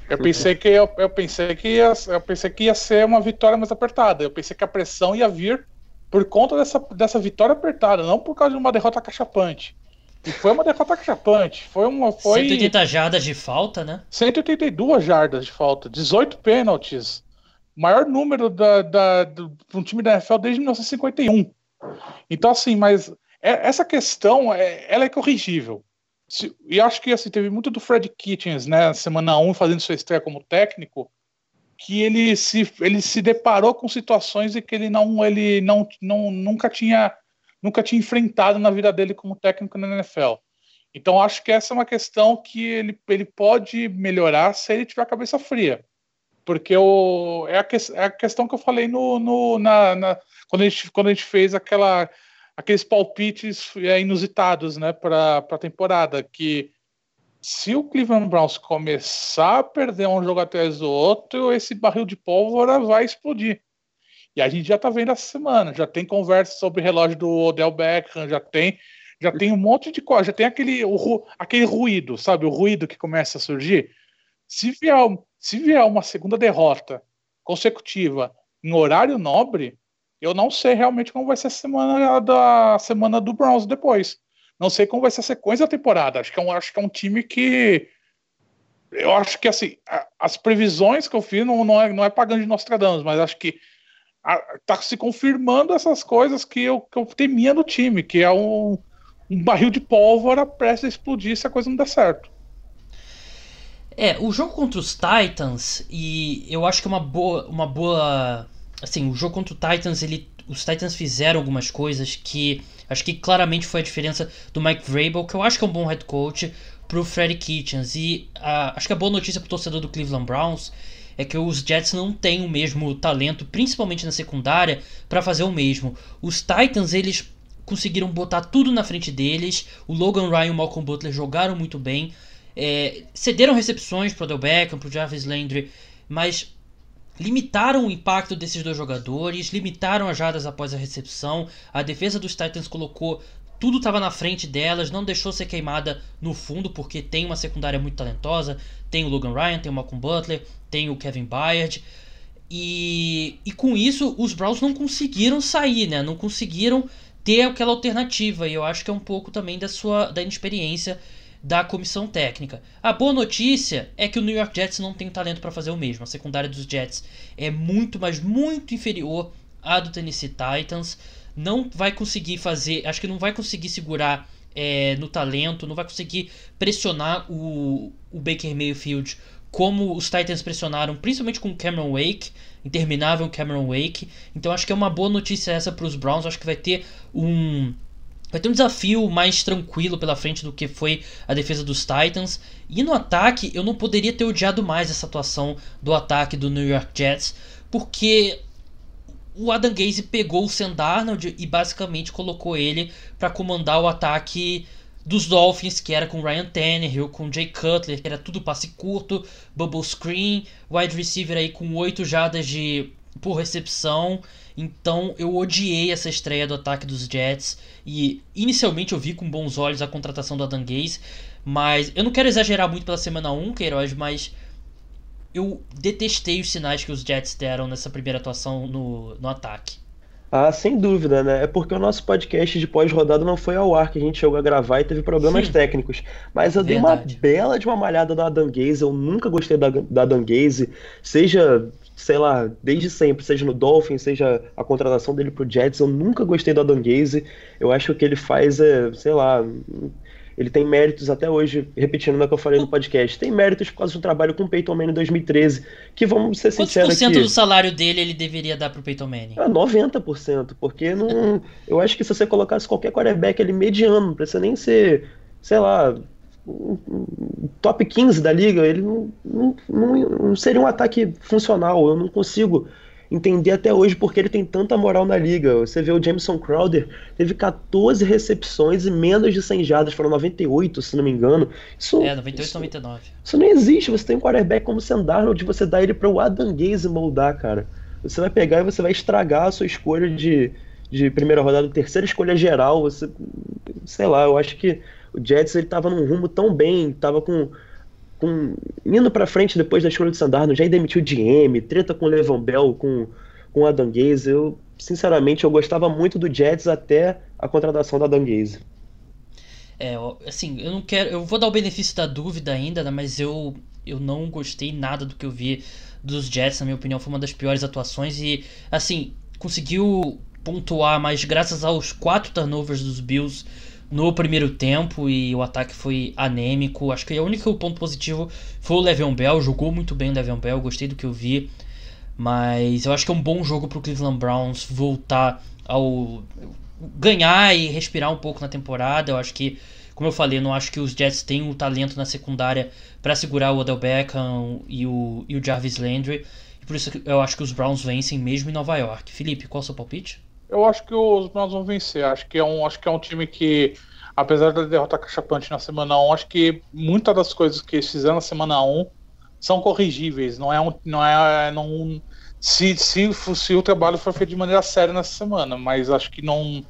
Eu pensei que eu, eu, pensei que ia, eu pensei que ia ser uma vitória mais apertada. Eu pensei que a pressão ia vir por conta dessa, dessa vitória apertada, não por causa de uma derrota cachapante. E foi uma derrota cachapante. Foi uma. Foi... 180 jardas de falta, né? 182 jardas de falta, 18 pênaltis. Maior número da, da, do, de um time da NFL desde 1951. Então, assim, mas é, essa questão é, ela é corrigível. E acho que assim, teve muito do Fred Kitchens, né, semana 1, fazendo sua estreia como técnico, que ele se, ele se deparou com situações em que ele não ele não, não nunca tinha nunca tinha enfrentado na vida dele como técnico na NFL. Então acho que essa é uma questão que ele, ele pode melhorar se ele tiver a cabeça fria. Porque o, é, a, é a questão que eu falei no, no na, na, quando, a gente, quando a gente fez aquela, aqueles palpites é, inusitados né, para a temporada. Que se o Cleveland Browns começar a perder um jogo atrás do outro, esse barril de pólvora vai explodir. E a gente já está vendo essa semana, já tem conversa sobre relógio do Odell Beckham, já tem já tem um monte de coisa, já tem aquele, o, aquele ruído, sabe? O ruído que começa a surgir. Se vier, se vier uma segunda derrota consecutiva em horário nobre, eu não sei realmente como vai ser a semana da semana do Browns depois. Não sei como vai ser a sequência da temporada. Acho que é um, acho que é um time que eu acho que assim, as previsões que eu fiz não, não, é, não é pagando de Nostradamus, mas acho que está se confirmando essas coisas que eu, que eu temia no time, que é um, um barril de pólvora prestes a explodir se a coisa não der certo. É, o jogo contra os Titans, e eu acho que é uma boa. Uma boa assim, o jogo contra o Titans, ele, os Titans fizeram algumas coisas que acho que claramente foi a diferença do Mike Vrabel, que eu acho que é um bom head coach, pro Freddy Kitchens. E acho que a boa notícia pro torcedor do Cleveland Browns é que os Jets não têm o mesmo talento, principalmente na secundária, para fazer o mesmo. Os Titans, eles conseguiram botar tudo na frente deles. O Logan Ryan e o Malcolm Butler jogaram muito bem. É, cederam recepções pro Odell Beckham, pro Jarvis Landry, mas limitaram o impacto desses dois jogadores, limitaram as jardas após a recepção. A defesa dos Titans colocou tudo estava na frente delas, não deixou ser queimada no fundo, porque tem uma secundária muito talentosa. Tem o Logan Ryan, tem o Malcolm Butler, tem o Kevin Byard. E, e com isso, os Browns não conseguiram sair, né? Não conseguiram ter aquela alternativa. E eu acho que é um pouco também da sua da inexperiência da comissão técnica. A boa notícia é que o New York Jets não tem talento para fazer o mesmo. A secundária dos Jets é muito, mas muito inferior à do Tennessee Titans não vai conseguir fazer, acho que não vai conseguir segurar é, no talento, não vai conseguir pressionar o, o Baker Mayfield como os Titans pressionaram, principalmente com Cameron Wake, interminável Cameron Wake. Então acho que é uma boa notícia essa para os Browns. Acho que vai ter um vai ter um desafio mais tranquilo pela frente do que foi a defesa dos Titans. E no ataque, eu não poderia ter odiado mais essa atuação do ataque do New York Jets, porque o Adam Gaze pegou o Sam Darnold e basicamente colocou ele para comandar o ataque dos Dolphins, que era com Ryan Tannehill, com Jay Cutler, que era tudo passe curto, bubble screen, wide receiver aí com 8 jadas de por recepção. Então eu odiei essa estreia do ataque dos Jets e inicialmente eu vi com bons olhos a contratação do Adam Gaze, mas eu não quero exagerar muito pela semana 1, Queiroz, mas eu detestei os sinais que os Jets deram nessa primeira atuação no, no ataque. Ah, sem dúvida, né? É porque o nosso podcast de pós-rodada não foi ao ar, que a gente chegou a gravar e teve problemas Sim. técnicos. Mas eu Verdade. dei uma bela de uma malhada no Adam Gaze, eu nunca gostei da, da Adam Gaze, seja, sei lá, desde sempre, seja no Dolphins, seja a contratação dele pro Jets, eu nunca gostei do Adam Gaze. Eu acho que o que ele faz é, sei lá, ele tem méritos até hoje, repetindo o que eu falei no podcast, tem méritos por causa do trabalho com o Peyton Manning em 2013, que vamos ser sinceros Quantos por cento do salário dele ele deveria dar pro Peyton Manning? Ah, 90%, porque não, eu acho que se você colocasse qualquer quarterback ali mediano, não precisa nem ser, sei lá, top 15 da liga, ele não, não, não, não seria um ataque funcional, eu não consigo entender até hoje porque ele tem tanta moral na liga. Você vê o Jameson Crowder, teve 14 recepções e menos de 100 jardas, foram 98, se não me engano. Isso, é, 98 isso, 99. Isso não existe, você tem um quarterback como Sam Darnold, você dá ele para o Adam Gaze moldar, cara. Você vai pegar e você vai estragar a sua escolha de, de primeira rodada, terceira escolha geral, você, sei lá, eu acho que o Jets ele tava num rumo tão bem, tava com com, indo para frente depois da escolha de Sandarno, já demitiu o GM, treta com o Levan Bell, com, com Adam Gaze. Eu, sinceramente, eu gostava muito do Jets até a contratação da Adam Gaze. É, assim, eu não quero. Eu vou dar o benefício da dúvida ainda, né, mas eu, eu não gostei nada do que eu vi dos Jets, na minha opinião, foi uma das piores atuações e, assim, conseguiu pontuar, mas graças aos quatro turnovers dos Bills no primeiro tempo e o ataque foi anêmico. Acho que o único ponto positivo foi o Le'Veon Bell, jogou muito bem o Le'Veon Bell, gostei do que eu vi. Mas eu acho que é um bom jogo para o Cleveland Browns voltar ao ganhar e respirar um pouco na temporada. Eu acho que, como eu falei, não acho que os Jets têm o talento na secundária para segurar o Odell Beckham e o, e o Jarvis Landry. Por isso eu acho que os Browns vencem mesmo em Nova York. Felipe, qual é o seu palpite? Eu acho que os Browns vão vencer. Acho que é um, acho que é um time que, apesar da derrota cachapante na semana 1, acho que muitas das coisas que eles fizeram na semana 1 são corrigíveis. Não é um. Não é, não, se, se, se o trabalho for feito de maneira séria nessa semana, mas acho que não.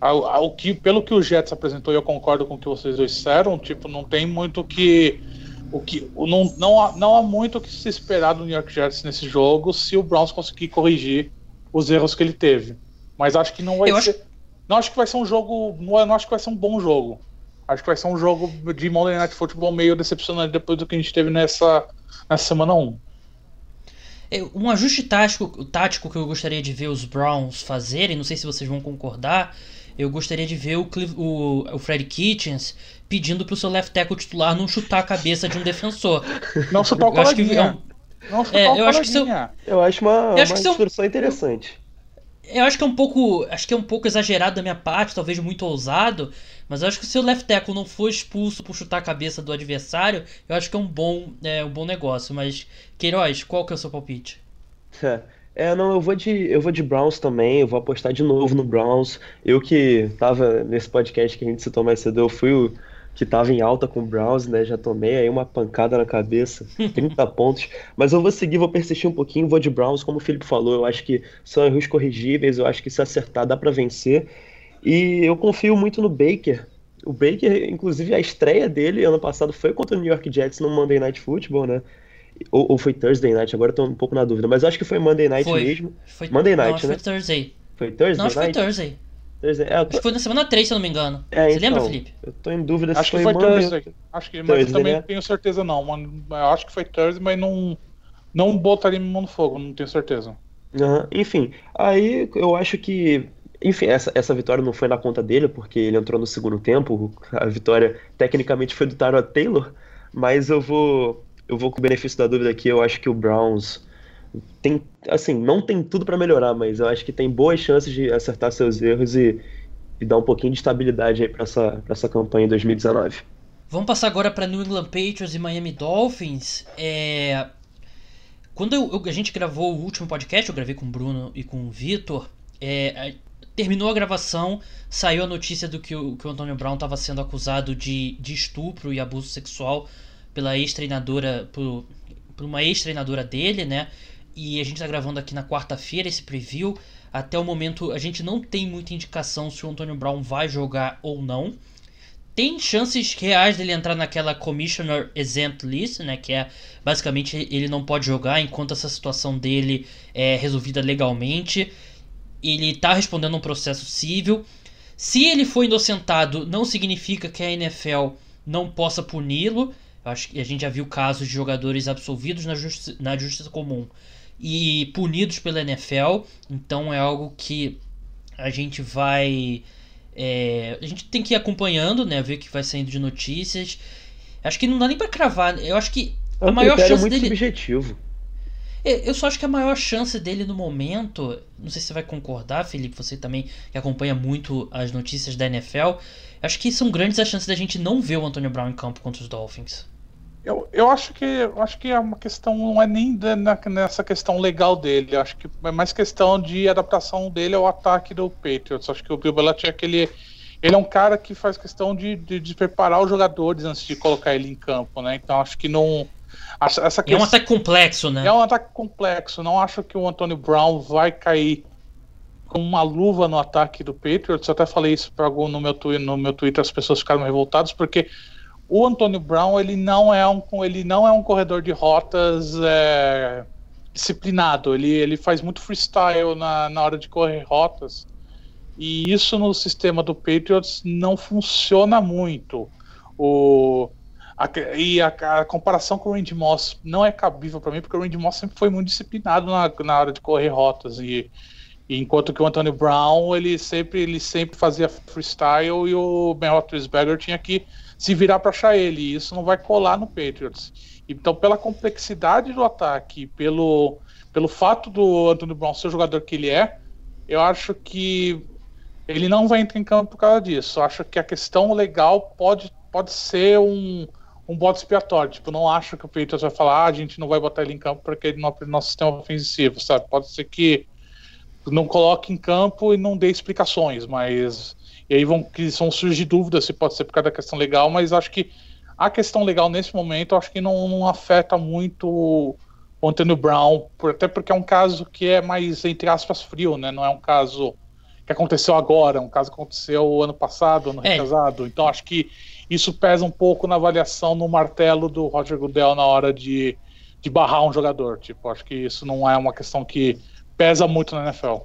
Ao, que, pelo que o Jets apresentou, e eu concordo com o que vocês dois disseram, tipo, não tem muito que. O que não, não, há, não há muito o que se esperar do New York Jets nesse jogo se o Browns conseguir corrigir os erros que ele teve. Mas acho que não vai eu ser. Acho... Não acho que vai ser um jogo. Não, não acho que vai ser um bom jogo. Acho que vai ser um jogo de Monday Night Football meio decepcionante depois do que a gente teve nessa, nessa semana 1. É, um ajuste tático, tático que eu gostaria de ver os Browns fazerem, não sei se vocês vão concordar, eu gostaria de ver o, o, o Fred Kitchens pedindo pro seu left tackle titular não chutar a cabeça de um defensor. Não chutar o coleguinha. Não chutar é, o eu acho que seu, eu acho uma, eu acho uma instrução interessante. Eu acho que é um pouco, acho que é um pouco exagerado da minha parte, talvez muito ousado, mas eu acho que se o left tackle não for expulso por chutar a cabeça do adversário, eu acho que é um bom, é, um bom negócio. Mas, Queiroz, qual que é o seu palpite? É, não, eu vou de eu vou de Browns também, eu vou apostar de novo no Browns. Eu que tava nesse podcast que a gente citou mais cedo, eu fui o que tava em alta com o Browns, né? Já tomei aí uma pancada na cabeça, 30 pontos. Mas eu vou seguir, vou persistir um pouquinho, vou de Browns, como o Felipe falou, eu acho que são erros corrigíveis, eu acho que se acertar dá para vencer. E eu confio muito no Baker. O Baker, inclusive, a estreia dele ano passado foi contra o New York Jets no Monday Night Football, né? Ou, ou foi Thursday Night, agora tô um pouco na dúvida. Mas acho que foi Monday Night foi. mesmo. Foi, Monday Night, não, né? Foi Thursday. Foi Thursday Não, acho que foi Thursday. Thursday. É, eu tô... Acho que foi na semana 3, se eu não me engano. É, Você então, lembra, Felipe? Eu tô em dúvida Acho se que foi foi. Thursday. Acho que, mas Thursday, eu também né? não tenho certeza não, mano. Eu acho que foi Thursday, mas não, não botaria minha mão no fogo, não tenho certeza. Aham, Enfim, aí eu acho que. Enfim, essa, essa vitória não foi na conta dele, porque ele entrou no segundo tempo. A vitória tecnicamente foi do Tyrod Taylor, mas eu vou. Eu vou com o benefício da dúvida aqui. Eu acho que o Browns tem. Assim, não tem tudo pra melhorar, mas eu acho que tem boas chances de acertar seus erros e, e dar um pouquinho de estabilidade aí pra essa, pra essa campanha em 2019. Vamos passar agora para New England Patriots e Miami Dolphins. É... Quando eu- a gente gravou o último podcast, eu gravei com o Bruno e com o Vitor. é, terminou a gravação, saiu a notícia do que o, que o Antônio Brown estava sendo acusado de, de estupro e abuso sexual pela ex-treinadora, por, por uma ex-treinadora dele, né? E a gente tá gravando aqui na quarta-feira esse preview. Até o momento a gente não tem muita indicação se o Antônio Brown vai jogar ou não tem chances reais dele entrar naquela Commissioner Exempt List, né? Que é basicamente ele não pode jogar enquanto essa situação dele é resolvida legalmente. Ele tá respondendo um processo civil. Se ele foi inocentado, não significa que a NFL não possa puni-lo. Acho que a gente já viu casos de jogadores absolvidos na, justi na justiça comum e punidos pela NFL. Então é algo que a gente vai. é, a gente tem que ir acompanhando, né? Ver o que vai saindo de notícias. Acho que não dá nem pra cravar. Eu acho que É a um maior chance muito dele. subjetivo. É, Eu só acho que a maior chance dele no momento, não sei se você vai concordar, Felipe, você também que acompanha muito as notícias da NFL, acho que são grandes as chances da gente não ver o Antônio Brown em campo contra os Dolphins. Eu, eu acho que eu acho que é uma questão não é nem da- na- nessa questão legal dele. Acho que é mais questão de adaptação dele ao ataque do Patriots. Eu acho que o Bill Belichick ele, ele é um cara que faz questão de, de, de preparar os jogadores antes de colocar ele em campo, né? Então acho que não essa, essa E é um questão- ataque complexo, né? é um ataque complexo. Não acho que o Antônio Brown vai cair com uma luva no ataque do Patriots. Eu até falei isso para algum no meu, no meu Twitter, as pessoas ficaram revoltadas porque o Antônio Brown ele não é um ele não é um corredor de rotas é, disciplinado. Ele, ele faz muito freestyle na, na hora de correr rotas. E isso no sistema do Patriots não funciona muito. O, a, e a, a comparação com o Randy Moss não é cabível para mim, porque o Randy Moss sempre foi muito disciplinado na, na hora de correr rotas. E, e enquanto que o Antonio Brown ele sempre, ele sempre fazia freestyle e o Ben Roethlisberger tinha que se virar para achar ele. E isso não vai colar no Patriots. Então, pela complexidade do ataque, pelo, pelo fato do Antonio Brown ser o jogador que ele é, eu acho que ele não vai entrar em campo por causa disso. Eu acho que a questão legal pode, pode ser um, um bode expiatório. Tipo, não acho que o Patriots vai falar, ah, a gente não vai botar ele em campo porque ele não é nosso sistema ofensivo, sabe? Pode ser que não coloque em campo e não dê explicações, mas e aí vão, que vão surgir dúvidas se pode ser por causa da questão legal, mas acho que a questão legal nesse momento acho que não, não afeta muito o Antônio Brown, por, até porque é um caso que é mais, entre aspas, frio, né? Não é um caso que aconteceu agora, é um caso que aconteceu ano passado, ano É. retrasado. Então acho que isso pesa um pouco na avaliação no martelo do Roger Goodell na hora de, de barrar um jogador. Tipo, acho que isso não é uma questão que pesa muito na NFL.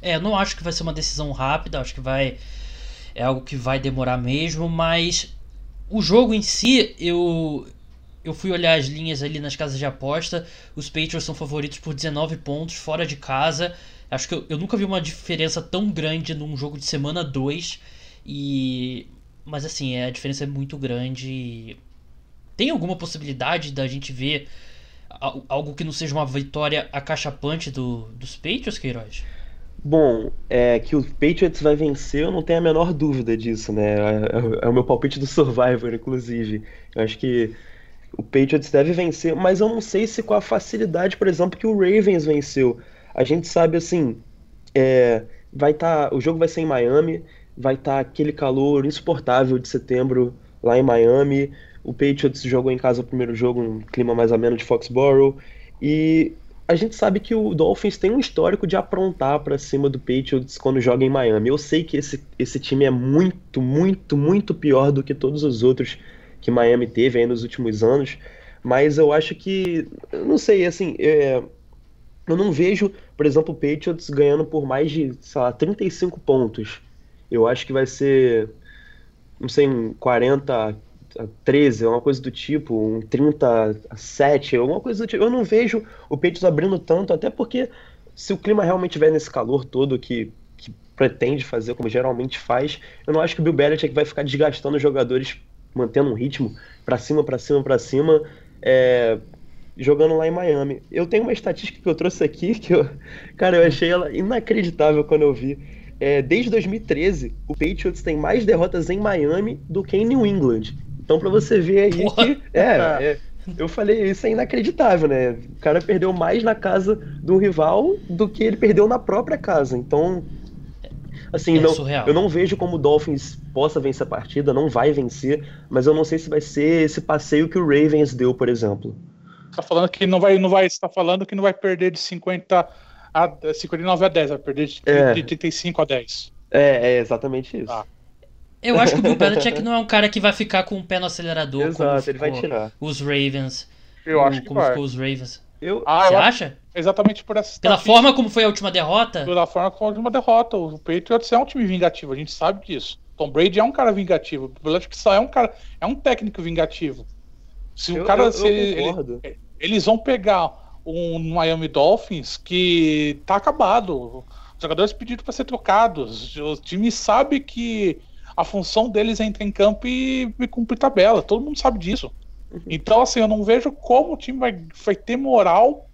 É, eu não acho que vai ser uma decisão rápida, acho que vai. é algo que vai demorar mesmo, mas o jogo em si, eu eu fui olhar as linhas ali nas casas de aposta. Os Patriots são favoritos por 19 pontos fora de casa. Acho que eu, eu nunca vi uma diferença tão grande num jogo de semana 2. E mas assim, a diferença é muito grande. Tem alguma possibilidade da gente ver algo que não seja uma vitória acachapante do, dos Patriots, Queiroz? Bom, é que o Patriots vai vencer, eu não tenho a menor dúvida disso, né? É, é o meu palpite do Survivor, inclusive. Eu acho que o Patriots deve vencer, mas eu não sei se com a facilidade, por exemplo, que o Ravens venceu. A gente sabe assim, é, vai tá, o jogo vai ser em Miami, vai estar tá aquele calor insuportável de setembro lá em Miami. O Patriots jogou em casa o primeiro jogo, um clima mais ou menos de Foxborough, e a gente sabe que o Dolphins tem um histórico de aprontar para cima do Patriots quando joga em Miami. Eu sei que esse, esse time é muito, muito, muito pior do que todos os outros que Miami teve aí nos últimos anos, mas eu acho que, não sei, assim, é, eu não vejo, por exemplo, o Patriots ganhando por mais de, sei lá, 35 pontos. Eu acho que vai ser, não sei, um 40 a 13, uma coisa do tipo, um 30 a 7, alguma coisa do tipo. Eu não vejo o Patriots abrindo tanto, até porque se o clima realmente estiver nesse calor todo que, que pretende fazer, como geralmente faz, eu não acho que o Bill Belichick vai ficar desgastando os jogadores, mantendo um ritmo para cima, para cima, para cima, é, jogando lá em Miami. Eu tenho uma estatística que eu trouxe aqui que eu, cara, eu achei ela inacreditável quando eu vi. É, desde 2013, o Patriots tem mais derrotas em Miami do que em New England. Então, para você ver aí Porra. que. É, é, eu falei, isso é inacreditável, né? O cara perdeu mais na casa do rival do que ele perdeu na própria casa. Então, assim, é não, eu não vejo como o Dolphins possa vencer a partida, não vai vencer, mas eu não sei se vai ser esse passeio que o Ravens deu, por exemplo. Tá falando que não vai, não vai, está falando que não vai perder de 50 a 59 a 10, vai perder de, é. de 35 a 10. É, é exatamente isso. Ah. Eu acho que o Bill Belichick não é um cara que vai ficar com o pé no acelerador. Exato, ele vai tirar. Os Ravens. Eu acho que como vai. ficou os Ravens. Eu... Ah, Você eu acha? Exatamente por essa Pela forma como foi a última derrota? Pela forma como foi a última derrota. O Patriots é um time vingativo, a gente sabe disso. Tom Brady é um cara vingativo. O Belichick só é um cara, é um técnico vingativo. Se o cara, eu, se ele, eles vão pegar um Miami Dolphins que tá acabado. Os jogadores pediram para ser trocados. O time sabe que a função deles é entrar em campo e, e cumprir tabela. Todo mundo sabe disso. Uhum. Então, assim, eu não vejo como o time vai, vai ter moral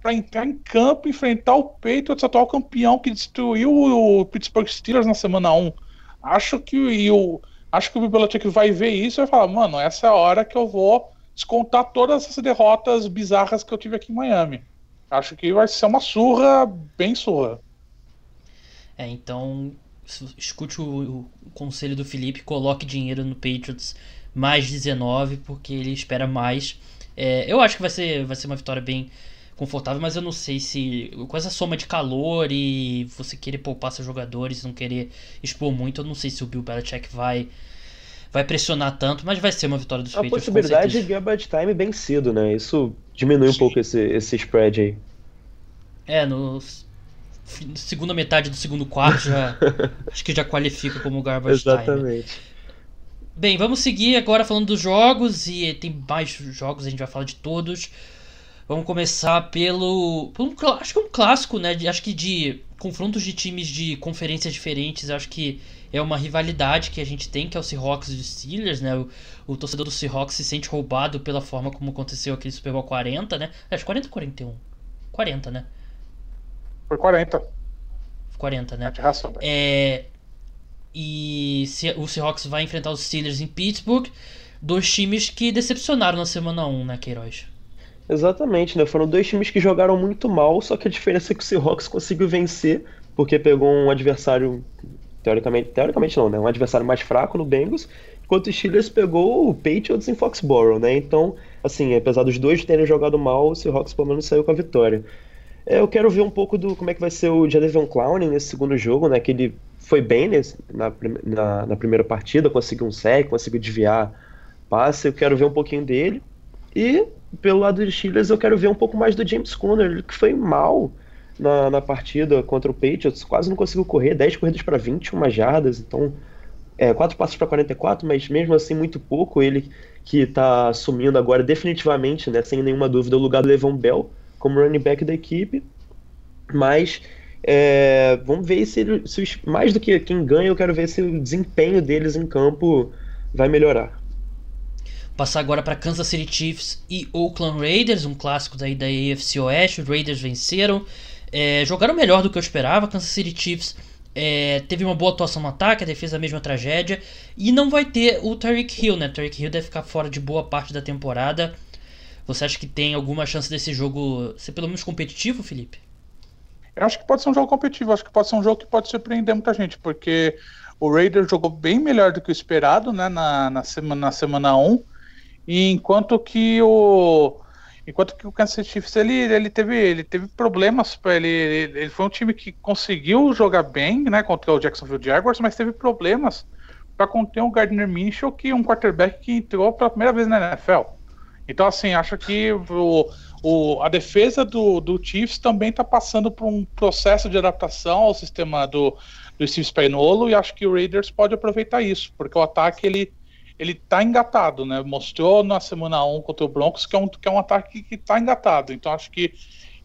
para entrar em campo e enfrentar o Patriots, atual campeão que destruiu o Pittsburgh Steelers na semana 1. Acho que e o acho que o Belichick vai ver isso e vai falar, mano, essa é a hora que eu vou descontar todas essas derrotas bizarras que eu tive aqui em Miami. Acho que vai ser uma surra bem surra. É, então escute o, o, conselho do Felipe, coloque dinheiro no Patriots mais 19, porque ele espera mais. É, eu acho que vai ser, vai ser uma vitória bem confortável, mas eu não sei se com essa soma de calor e você querer poupar seus jogadores, não querer expor muito, eu não sei se o Bill Belichick vai vai pressionar tanto, mas vai ser uma vitória dos A Patriots. A possibilidade de garbage time bem cedo, né? Isso diminui um pouco esse, esse spread aí. É, no segunda metade do segundo quarto já acho que já qualifica como garbage Exatamente. time. Bem, vamos seguir agora falando dos jogos e tem mais jogos, a gente vai falar de todos. Vamos começar pelo, pelo acho que é um clássico, né? De, acho que de confrontos de times de conferências diferentes, acho que é uma rivalidade que a gente tem, que é o Seahawks e os Steelers, né? O, o torcedor do Seahawks se sente roubado pela forma como aconteceu aquele Super Bowl 40, né? Acho 40 ou 41? 40, né? Foi 40. 40, né? É, e o Seahawks vai enfrentar os Steelers em Pittsburgh. Dois times que decepcionaram na semana 1, né, Queiroz? Exatamente, né? Foram dois times que jogaram muito mal, só que a diferença é que o Seahawks conseguiu vencer, porque pegou um adversário, teoricamente, teoricamente não, né? Um adversário mais fraco no Bengals, enquanto o Steelers pegou o Patriots em Foxborough, né? Então, assim, apesar dos dois terem jogado mal, o Seahawks pelo menos saiu com a vitória. É, eu quero ver um pouco do como é que vai ser o Jadavion Clowney nesse segundo jogo, né? Que ele foi bem nesse, na, na, na, primeira partida, conseguiu um sec, conseguiu desviar passe. Eu quero ver um pouquinho dele. E pelo lado dos Steelers eu quero ver um pouco mais do James Conner, que foi mal na, na partida contra o Patriots, quase não conseguiu correr, 10 corridas para 21 jardas, então é, quatro passos para 44, mas mesmo assim muito pouco. Ele que está assumindo agora definitivamente, né, sem nenhuma dúvida, o lugar do Levon Bell como running back da equipe. Mas é, vamos ver se, se, mais do que quem ganha, eu quero ver se o desempenho deles em campo vai melhorar. Passar agora para Kansas City Chiefs e Oakland Raiders, um clássico daí da AFC Oeste. Os Raiders venceram, é, jogaram melhor do que eu esperava. Kansas City Chiefs é, teve uma boa atuação no ataque, a defesa a mesma tragédia. E não vai ter o Tyreek Hill, né? Tyreek Hill deve ficar fora de boa parte da temporada. Você acha que tem alguma chance desse jogo ser pelo menos competitivo, Felipe? Eu acho que pode ser um jogo competitivo, acho que pode ser um jogo que pode surpreender muita gente, porque o Raiders jogou bem melhor do que o esperado né, na, na, semana, na semana 1, e enquanto que o enquanto que o Kansas City Chiefs ele, ele, teve, ele teve problemas, ele, ele, ele foi um time que conseguiu jogar bem né, contra o Jacksonville Jaguars, mas teve problemas para conter o Gardner Minshew, que é um quarterback que entrou pela primeira vez na NFL. Então, assim, acho que o, o, a defesa do, do Chiefs também está passando por um processo de adaptação ao sistema do, do Steve Spagnuolo e acho que o Raiders pode aproveitar isso, porque o ataque ele ele tá engatado, né? Mostrou na semana 1 contra o Broncos que é um, que é um ataque que está engatado. Então acho que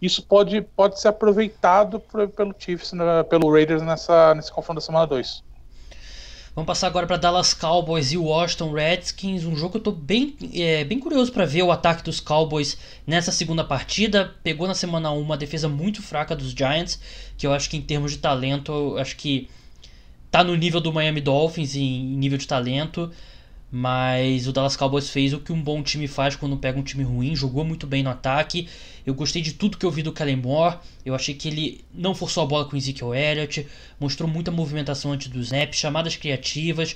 isso pode, pode ser aproveitado por, pelo Chiefs, né, pelo Raiders nessa, nesse confronto da semana 2. Vamos passar agora para Dallas Cowboys e Washington Redskins, um jogo que eu tô bem, é, bem curioso para ver o ataque dos Cowboys nessa segunda partida. Pegou na semana 1 uma defesa muito fraca dos Giants, que eu acho que em termos de talento, acho que tá no nível do Miami Dolphins em nível de talento. Mas o Dallas Cowboys fez o que um bom time faz quando pega um time ruim, jogou muito bem no ataque. Eu gostei de tudo que eu vi do Kellen Moore. Eu achei que ele não forçou a bola com o Ezekiel Elliott, mostrou muita movimentação antes do snap, chamadas criativas,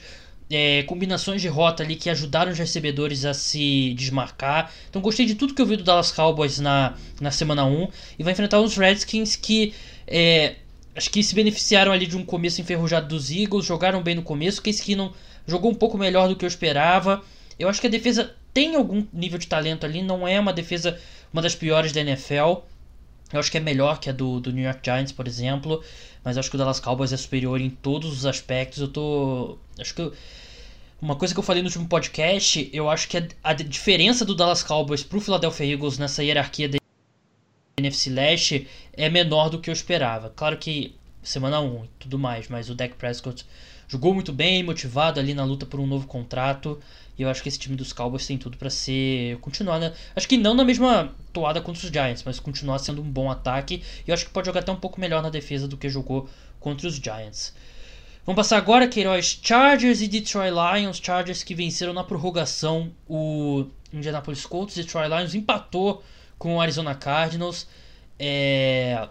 é, combinações de rota ali que ajudaram os recebedores a se desmarcar. Então gostei de tudo que eu vi do Dallas Cowboys na, na semana 1 e vai enfrentar os Redskins que é, acho que se beneficiaram ali de um começo enferrujado dos Eagles, jogaram bem no começo, Case Keenum jogou um pouco melhor do que eu esperava. Eu acho que a defesa tem algum nível de talento ali, não é uma defesa uma das piores da NFL. Eu acho que é melhor que a do, do New York Giants, por exemplo, mas acho que o Dallas Cowboys é superior em todos os aspectos. Eu tô. Acho que. Eu, uma coisa que eu falei no último podcast, eu acho que a, a diferença do Dallas Cowboys pro Philadelphia Eagles nessa hierarquia NFC Leste é menor do que eu esperava. Claro que semana 1 e tudo mais, mas o Dak Prescott jogou muito bem, motivado ali na luta por um novo contrato. E eu acho que esse time dos Cowboys tem tudo para ser. continuar, né? Acho que não na mesma toada contra os Giants, mas continuar sendo um bom ataque. E eu acho que pode jogar até um pouco melhor na defesa do que jogou contra os Giants. Vamos passar agora, Queiroz, Chargers e Detroit Lions. Chargers que venceram na prorrogação o Indianapolis Colts. Detroit Lions empatou com o Arizona Cardinals. É...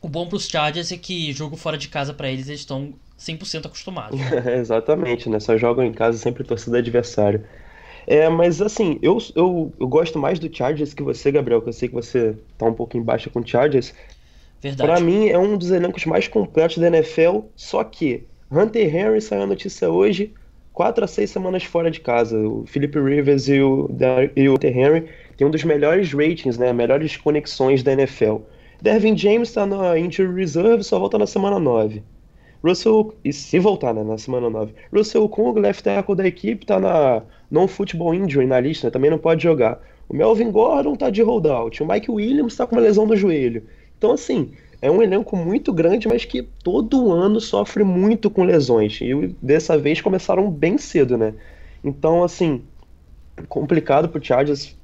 O bom para os Chargers é que jogo fora de casa para eles, eles estão 100% acostumado. Exatamente, né? Só jogam em casa sempre torcida adversário. É, mas assim, eu, eu, eu gosto mais do Chargers que você, Gabriel, que eu sei que você tá um pouco embaixo com o Chargers. Verdade. Pra mim, é um dos elencos mais completos da NFL, só que Hunter Henry saiu a notícia hoje, 4 a 6 semanas fora de casa. O Philip Rivers e o, e o Hunter Henry têm um dos melhores ratings, né? Melhores conexões da NFL. Dervin James tá na Injury Reserve, só volta na semana 9. Russell, e se voltar né, na semana 9, Russell Kung, left tackle da equipe, tá na non-football injury na lista, né, também não pode jogar. O Melvin Gordon tá de holdout, o Mike Williams tá com uma lesão no joelho. Então, assim, é um elenco muito grande, mas que todo ano sofre muito com lesões. E dessa vez começaram bem cedo, né? Então, assim, complicado pro Chargers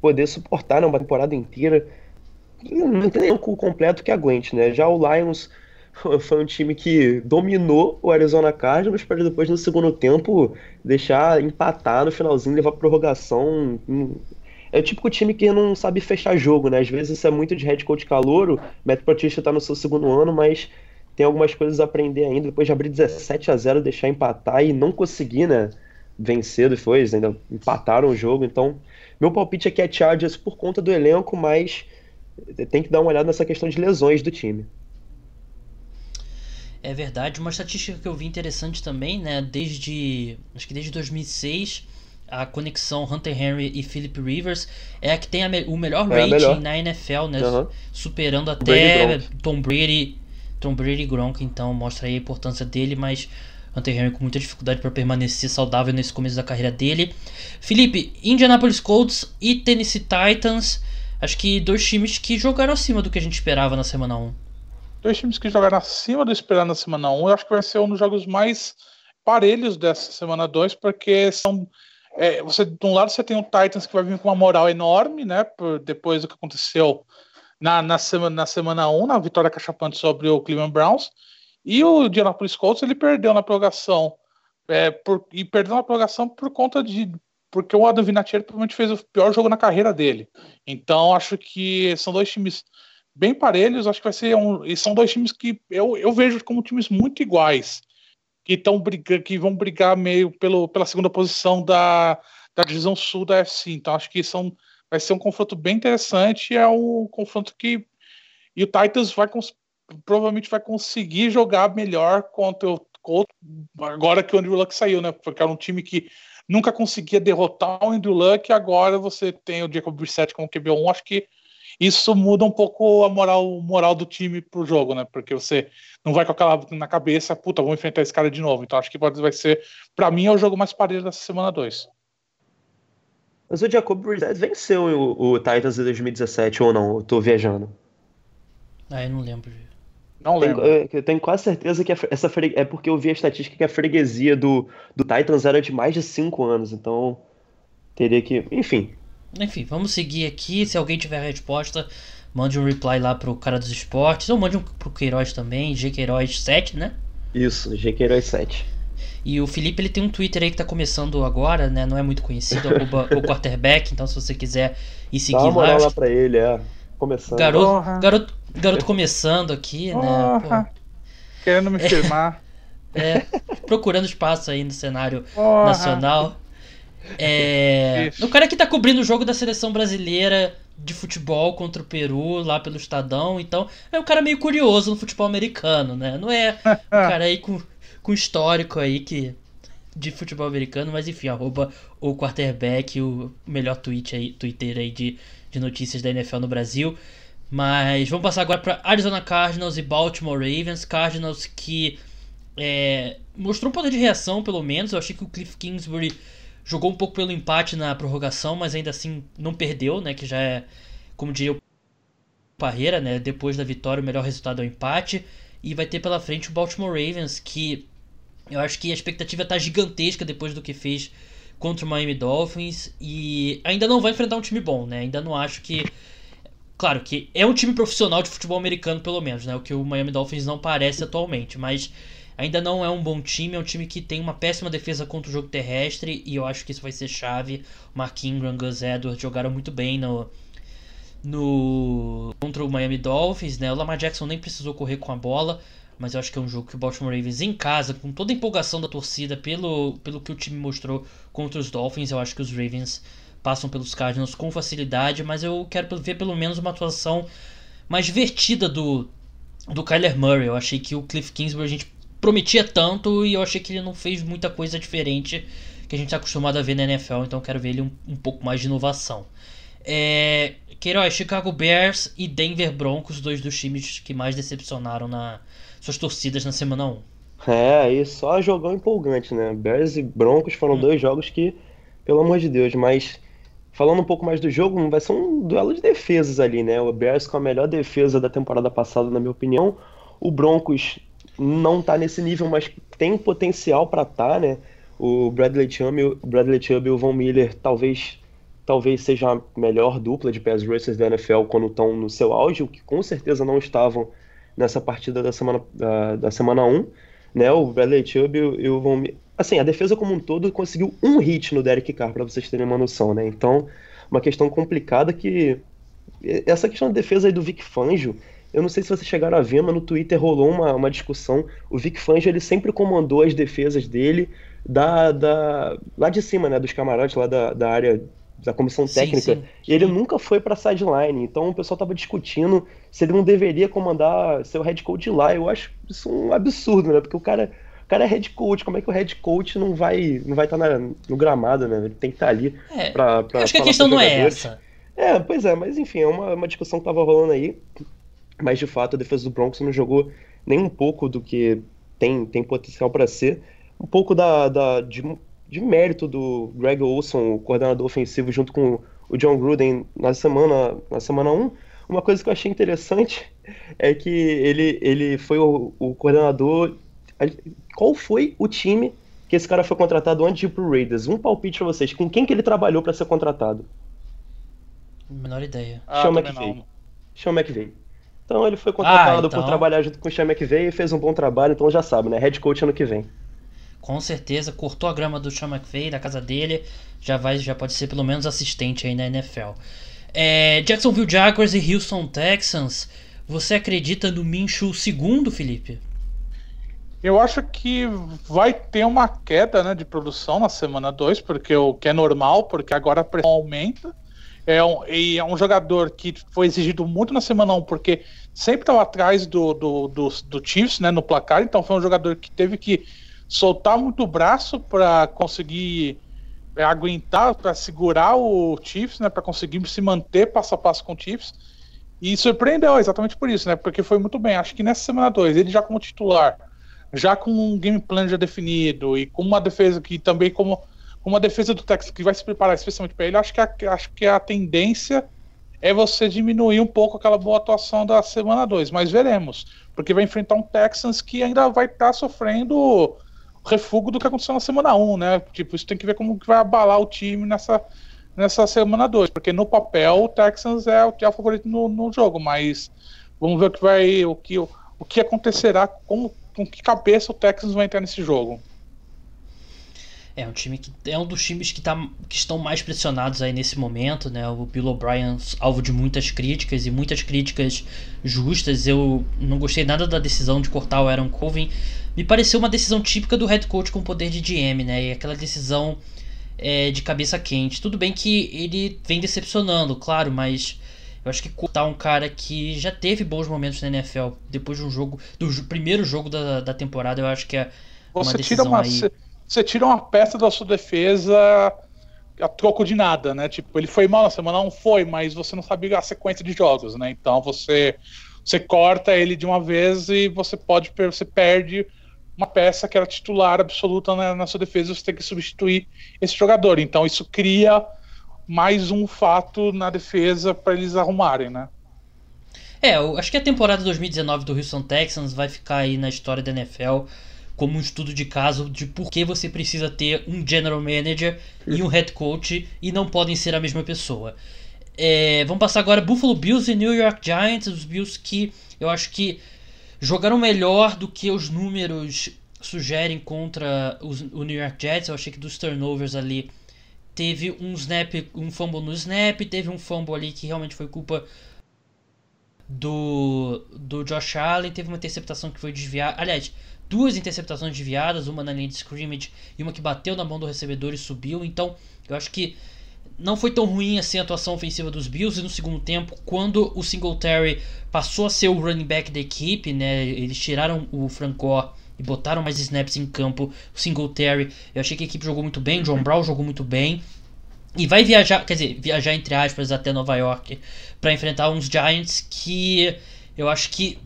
poder suportar né, uma temporada inteira. Não tem nem completo que aguente, né? Já o Lions foi um time que dominou o Arizona Cardinals para depois no segundo tempo deixar empatar no finalzinho, levar prorrogação. É o típico time que não sabe fechar jogo, né? Às vezes isso é muito de head coach calouro. Matt Patricia tá no seu segundo ano, mas tem algumas coisas a aprender ainda. Depois de abrir 17 a 0 deixar empatar e não conseguir, né? Vencer depois, ainda empataram o jogo. Então, meu palpite é que é Chargers por conta do elenco, mas tem que dar uma olhada nessa questão de lesões do time. É verdade. Uma estatística que eu vi interessante também, né? Desde. Acho que desde 2006, a conexão Hunter Henry e Philip Rivers é a que tem me o melhor é rating melhor. na NFL, né? Uhum. Superando até Brady Tom Brady. Tom Brady Gronk, então mostra aí a importância dele, mas Hunter Henry com muita dificuldade para permanecer saudável nesse começo da carreira dele. Felipe, Indianapolis Colts e Tennessee Titans. Acho que dois times que jogaram acima do que a gente esperava na semana 1. Dois times que jogaram acima do esperado na semana 1. Eu acho que vai ser um dos jogos mais parelhos dessa semana 2, porque são. É, você, de um lado você tem o Titans que vai vir com uma moral enorme, né? Por, depois do que aconteceu na, na, semana, na semana 1, na vitória cachapante sobre o Cleveland Browns. E o Indianapolis Colts ele perdeu na prorrogação. É, por, e perdeu na prorrogação por conta de. Porque o Adam Vinatieri provavelmente fez o pior jogo na carreira dele. Então acho que são dois times bem parelhos. Acho que vai ser um. E são dois times que eu, eu vejo como times muito iguais. Que, estão que vão brigar meio pelo, pela segunda posição da, da divisão sul da FC. Então acho que são, vai ser um confronto bem interessante. É um confronto que. E o Titans vai provavelmente vai conseguir jogar melhor contra o agora que o Andrew Luck saiu, né? Porque era um time que nunca conseguia derrotar o Andrew Luck, agora você tem o Jacob Brissett como QB1, acho que isso muda um pouco a moral, moral do time pro jogo, né? Porque você não vai com aquela na cabeça, puta, vamos enfrentar esse cara de novo. Então acho que pode vai ser, para mim é o jogo mais parelho dessa semana 2. Mas o Jacob Brissett venceu o, o Titans em 2017 ou não? Eu tô viajando. Ah, eu não lembro. Não lembro. Tenho, eu tenho quase certeza que essa é porque eu vi a estatística que a freguesia do, do Titans era de mais de 5 anos, então teria que. Enfim. Enfim, vamos seguir aqui. Se alguém tiver a resposta, mande um reply lá pro cara dos esportes, ou mande um pro Queiroz também, G Queiroz 7, né? Isso, G Queiroz 7. E o Felipe ele tem um Twitter aí que tá começando agora, né? Não é muito conhecido, arroba o quarterback, então se você quiser ir seguir Dá uma lá. lá pra ele, é. Começando. Garoto, garoto, garoto começando aqui, né? Pô. Querendo me firmar. É, procurando espaço aí no cenário nacional. É, o cara que tá cobrindo o jogo da seleção brasileira de futebol contra o Peru lá pelo Estadão, então é um cara meio curioso no futebol americano, né? Não é um cara aí com, com histórico aí que de futebol americano, mas enfim, arroba o quarterback, o melhor tweet aí, Twitter aí de, de notícias da NFL no Brasil. Mas vamos passar agora para Arizona Cardinals e Baltimore Ravens. Cardinals que é, mostrou um poder de reação, pelo menos. Eu achei que o Cliff Kingsbury jogou um pouco pelo empate na prorrogação, mas ainda assim não perdeu, né? Que já é, como diria o Parreira, né? Depois da vitória, o melhor resultado é o empate. E vai ter pela frente o Baltimore Ravens, que eu acho que a expectativa está gigantesca depois do que fez contra o Miami Dolphins. E ainda não vai enfrentar um time bom, né? Ainda não acho que Claro que é um time profissional de futebol americano, pelo menos, né? O que o Miami Dolphins não parece atualmente, mas ainda não é um bom time. É um time que tem uma péssima defesa contra o jogo terrestre e eu acho que isso vai ser chave. Mark Ingram, Gus Edwards jogaram muito bem no, no contra o Miami Dolphins, né? O Lamar Jackson nem precisou correr com a bola, mas eu acho que é um jogo que o Baltimore Ravens em casa, com toda a empolgação da torcida pelo, pelo que o time mostrou contra os Dolphins, eu acho que os Ravens passam pelos Cardinals com facilidade, mas eu quero ver pelo menos uma atuação mais divertida do, do Kyler Murray. Eu achei que o Cliff Kingsbury a gente prometia tanto e eu achei que ele não fez muita coisa diferente que a gente está acostumado a ver na NFL, então eu quero ver ele um, um pouco mais de inovação. É, Queiroz, Chicago Bears e Denver Broncos, dois dos times que mais decepcionaram na suas torcidas na semana 1. É, aí só jogão empolgante, né? Bears e Broncos foram hum. dois jogos que, pelo amor de Deus, mas Falando um pouco mais do jogo, vai ser um duelo de defesas ali, né? O Bears com a melhor defesa da temporada passada, na minha opinião. O Broncos não tá nesse nível, mas tem potencial para tá, né? O Bradley Chubb, o Bradley Chubb e o Von Miller talvez talvez seja a melhor dupla de pass rushers da NFL quando estão no seu auge, o que com certeza não estavam nessa partida da semana da, da semana 1, né? O Bradley Chubb e o Von assim, a defesa como um todo conseguiu um hit no Derek Carr, para vocês terem uma noção, né? Então, uma questão complicada que. Essa questão da defesa aí do Vic Fangio, eu não sei se vocês chegaram a ver, mas no Twitter rolou uma, uma discussão. O Vic Fangio ele sempre comandou as defesas dele da, da, lá de cima, né? Dos camarotes, lá da, da área da comissão técnica. Sim, sim. E ele nunca foi para sideline. Então o pessoal tava discutindo se ele não deveria comandar seu head coach lá. Eu acho isso um absurdo, né? Porque o cara o cara é head coach, como é que o head coach não vai não vai estar tá no gramado, né? Ele tem que estar tá ali é, pra, pra Acho que a questão não é essa. É, pois é, mas enfim, é uma, uma discussão que tava rolando aí. Mas de fato a defesa do Broncos não jogou nem um pouco do que tem, tem potencial para ser. um pouco da, da de, de, mérito do Greg Olson, o coordenador ofensivo, junto com o John Gruden na semana, na semana 1. Uma coisa que eu achei interessante é que ele, ele foi o, o coordenador. Qual foi o time que esse cara foi contratado antes de ir pro Raiders? Um palpite pra vocês. Com quem que ele trabalhou para ser contratado? Menor ideia. Ah, Sean McVay. Sean McVay. Então ele foi contratado ah, então... por trabalhar junto com o Sean McVay e fez um bom trabalho, então já sabe, né? Head coach ano que vem. Com certeza, cortou a grama do Sean McVay da casa dele, já vai, já pode ser pelo menos assistente aí na NFL. É, Jacksonville Jaguars e Houston Texans. Você acredita no Minshew segundo, Felipe? Eu acho que vai ter uma queda né, de produção na semana 2, porque o que é normal, porque agora a pressão aumenta. É um, e é um jogador que foi exigido muito na semana 1, porque sempre estava atrás do, do, do, do Chiefs né, no placar, então foi um jogador que teve que soltar muito o braço para conseguir aguentar, para segurar o Chiefs, né, para conseguir se manter passo a passo com o Chiefs. E surpreendeu exatamente por isso, né? Porque foi muito bem. Acho que nessa semana 2, ele já como titular, já com um game plan já definido e com uma defesa que também como uma defesa do Texas que vai se preparar especialmente para ele, acho que, a, acho que a tendência é você diminuir um pouco aquela boa atuação da semana 2, mas veremos, porque vai enfrentar um Texans que ainda vai estar tá sofrendo refúgio do que aconteceu na semana 1, um, né? Tipo, isso tem que ver como que vai abalar o time nessa, nessa semana 2, porque no papel o Texans é o, é o favorito no, no jogo, mas vamos ver o que vai, o que, o, o que acontecerá, com, com que cabeça o Texans vai entrar nesse jogo. É um time que é um dos times que, tá, que estão mais pressionados aí nesse momento, né? O Bill O'Brien alvo de muitas críticas e muitas críticas justas. Eu não gostei nada da decisão de cortar o Aaron Colvin. Me pareceu uma decisão típica do head coach com poder de GM, né? E aquela decisão é, de cabeça quente. Tudo bem que ele vem decepcionando, claro, mas eu acho que cortar um cara que já teve bons momentos na NFL depois de um jogo, do primeiro jogo da, da temporada, eu acho que é uma Você decisão tira uma, aí você tira uma peça da sua defesa a troco de nada, né? Tipo, ele foi mal na semana, não foi, mas você não sabe a sequência de jogos, né? Então você você corta ele de uma vez e você pode você perde uma peça que era titular absoluta na, na sua defesa, você tem que substituir esse jogador. Então isso cria mais um fato na defesa para eles arrumarem, né? É, eu acho que a temporada 2019 do Houston Texans vai ficar aí na história da NFL como um estudo de caso de por que você precisa ter um general manager e um head coach e não podem ser a mesma pessoa. É, vamos passar agora Buffalo Bills e New York Giants, os Bills que eu acho que jogaram melhor do que os números sugerem contra os, o New York Jets. Eu achei que dos turnovers ali teve um snap, um fumble no snap, teve um fumble ali que realmente foi culpa do, do Josh Allen, teve uma interceptação que foi desviada. Aliás, duas interceptações desviadas, uma na linha de scrimmage e uma que bateu na mão do recebedor e subiu. Então, eu acho que não foi tão ruim assim a atuação ofensiva dos Bills e no segundo tempo, quando o Singletary passou a ser o running back da equipe, né? Eles tiraram o Franco e botaram mais snaps em campo. O Singletary, eu achei que a equipe jogou muito bem, John Brown jogou muito bem. E vai viajar, quer dizer, viajar entre aspas até Nova York para enfrentar uns Giants que eu acho que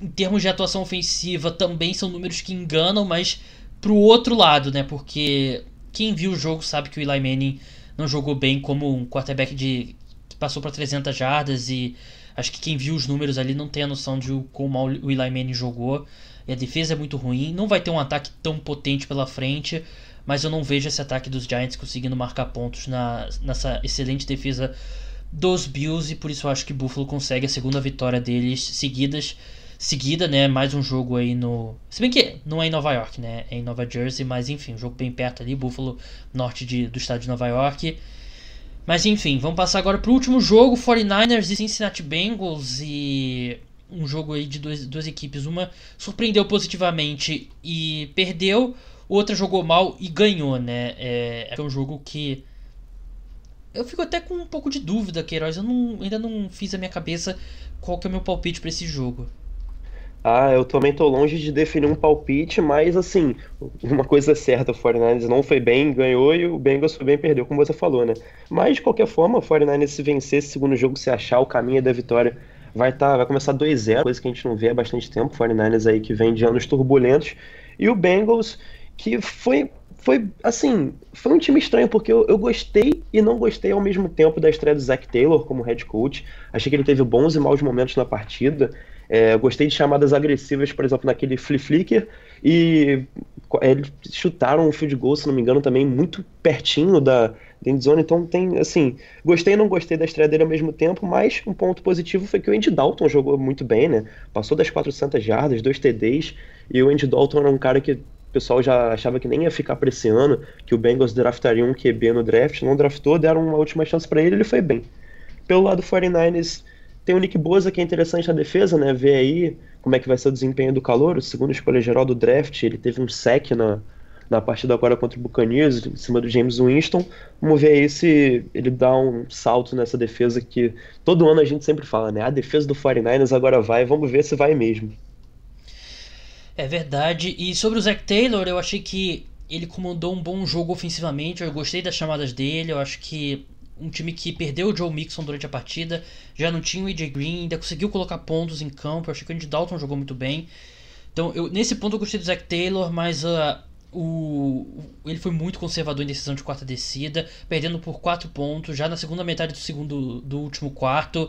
em termos de atuação ofensiva também são números que enganam, mas pro outro lado, né? Porque quem viu o jogo sabe que o Eli Manning não jogou bem como um quarterback de que passou para 300 jardas e acho que quem viu os números ali não tem a noção de como o Eli Manning jogou. E a defesa é muito ruim, não vai ter um ataque tão potente pela frente, mas eu não vejo esse ataque dos Giants conseguindo marcar pontos na, nessa excelente defesa dos Bills e por isso eu acho que Buffalo consegue a segunda vitória deles seguidas seguida, né? Mais um jogo aí no. Se bem que não é em Nova York, né? É em Nova Jersey, mas enfim, um jogo bem perto ali, Buffalo, norte de, do estado de Nova York. Mas enfim, vamos passar agora para o último jogo: 49ers e Cincinnati Bengals. E um jogo aí de duas, duas equipes. Uma surpreendeu positivamente e perdeu, outra jogou mal e ganhou, né? É, é um jogo que. Eu fico até com um pouco de dúvida, Queiroz. Eu não, ainda não fiz a minha cabeça qual que é o meu palpite para esse jogo. Ah, eu também tô longe de definir um palpite, mas assim, uma coisa é certa, o 49ers não foi bem, ganhou, e o Bengals foi bem, perdeu, como você falou, né? Mas, de qualquer forma, o 49ers se vencer esse segundo jogo, se achar o caminho da vitória, vai, tá, vai começar 2-0, coisa que a gente não vê há bastante tempo, o 49ers aí que vem de anos turbulentos, e o Bengals, que foi foi assim, foi um time estranho porque eu, eu, gostei e não gostei ao mesmo tempo da estreia do Zach Taylor como head coach. Achei que ele teve bons e maus momentos na partida. É, gostei de chamadas agressivas, por exemplo, naquele flip flicker e é, eles chutaram um field goal, se não me engano, também muito pertinho da, da zone. Então tem, assim, gostei e não gostei da estreia dele ao mesmo tempo, mas um ponto positivo foi que o Andy Dalton jogou muito bem, né? Passou das 400 jardas, dois TDs, e o Andy Dalton era um cara que o pessoal já achava que nem ia ficar para esse ano, que o Bengals draftaria um QB no draft, não draftou, deram uma última chance para ele, ele foi bem. Pelo lado do 49ers, tem o Nick Boza, que é interessante na defesa, né? Ver aí como é que vai ser o desempenho do calor, o segundo escolha geral do draft, ele teve um sec na, na partida agora contra o Buccaneers, em cima do James Winston. Vamos ver aí se ele dá um salto nessa defesa que todo ano a gente sempre fala, né? A defesa do 49ers agora vai, vamos ver se vai mesmo. É verdade. E sobre o Zach Taylor, eu achei que ele comandou um bom jogo ofensivamente. Eu gostei das chamadas dele. Eu acho que um time que perdeu o Joe Mixon durante a partida, já não tinha o AJ Green, ainda conseguiu colocar pontos em campo. Eu achei que o Andy Dalton jogou muito bem. Então, eu, nesse ponto eu gostei do Zach Taylor, mas uh, o, ele foi muito conservador em decisão de quarta descida, perdendo por 4 pontos já na segunda metade do segundo do último quarto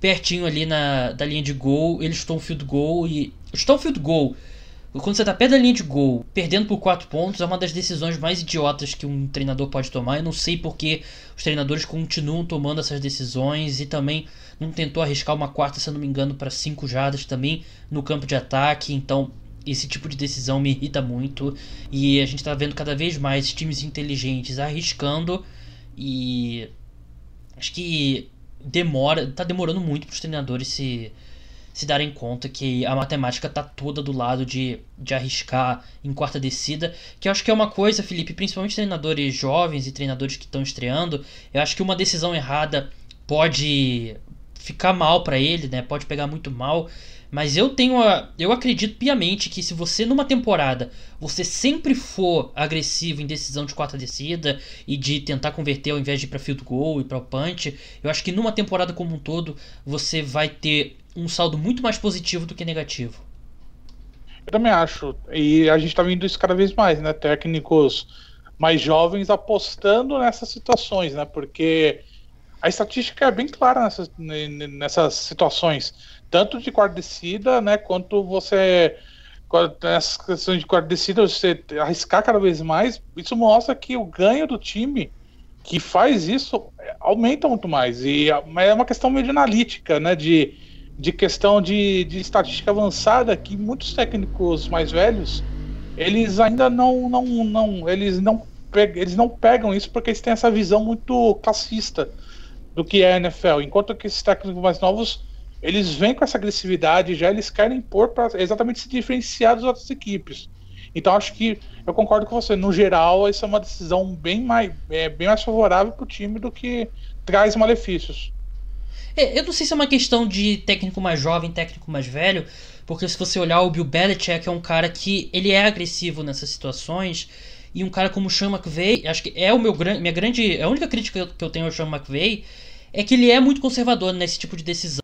pertinho ali na, da linha de gol, ele chutou um field goal e. Chutou um field goal. Quando você tá perto da linha de gol, perdendo por 4 pontos, é uma das decisões mais idiotas que um treinador pode tomar. Eu não sei porque os treinadores continuam tomando essas decisões e também não tentou arriscar uma quarta, se eu não me engano, para 5 jardas também no campo de ataque. Então, esse tipo de decisão me irrita muito. E a gente tá vendo cada vez mais times inteligentes arriscando. E acho que demora, tá demorando muito para os treinadores se se darem conta que a matemática tá toda do lado de, de arriscar em quarta descida, que eu acho que é uma coisa, Felipe, principalmente treinadores jovens e treinadores que estão estreando, eu acho que uma decisão errada pode ficar mal para ele, né? Pode pegar muito mal. Mas eu tenho a, eu acredito piamente que se você numa temporada você sempre for agressivo em decisão de quarta descida e de tentar converter ao invés de ir para field goal e para o punch, eu acho que numa temporada como um todo você vai ter um saldo muito mais positivo do que negativo. Eu também acho. E a gente está vendo isso cada vez mais, né? Técnicos mais jovens apostando nessas situações, né? Porque a estatística é bem clara nessas, nessas situações tanto de quarta descida, né, quanto você nessas questões de quarta descida, você arriscar cada vez mais, isso mostra que o ganho do time que faz isso aumenta muito mais. E é uma questão meio de analítica, né, de, de questão de, de estatística avançada que muitos técnicos mais velhos eles ainda não não não eles não eles não pegam isso porque eles têm essa visão muito classista do que é a NFL, enquanto que esses técnicos mais novos eles vêm com essa agressividade, já eles querem impor para exatamente se diferenciar das outras equipes. Então acho que eu concordo com você. No geral, essa é uma decisão bem mais, é, bem mais favorável para o time do que traz malefícios. É, eu não sei se é uma questão de técnico mais jovem, técnico mais velho, porque se você olhar o Bill Belichick é um cara que ele é agressivo nessas situações e um cara como o Sean McVay, acho que é o meu minha grande, a única crítica que eu tenho ao Sean McVay é que ele é muito conservador nesse tipo de decisão.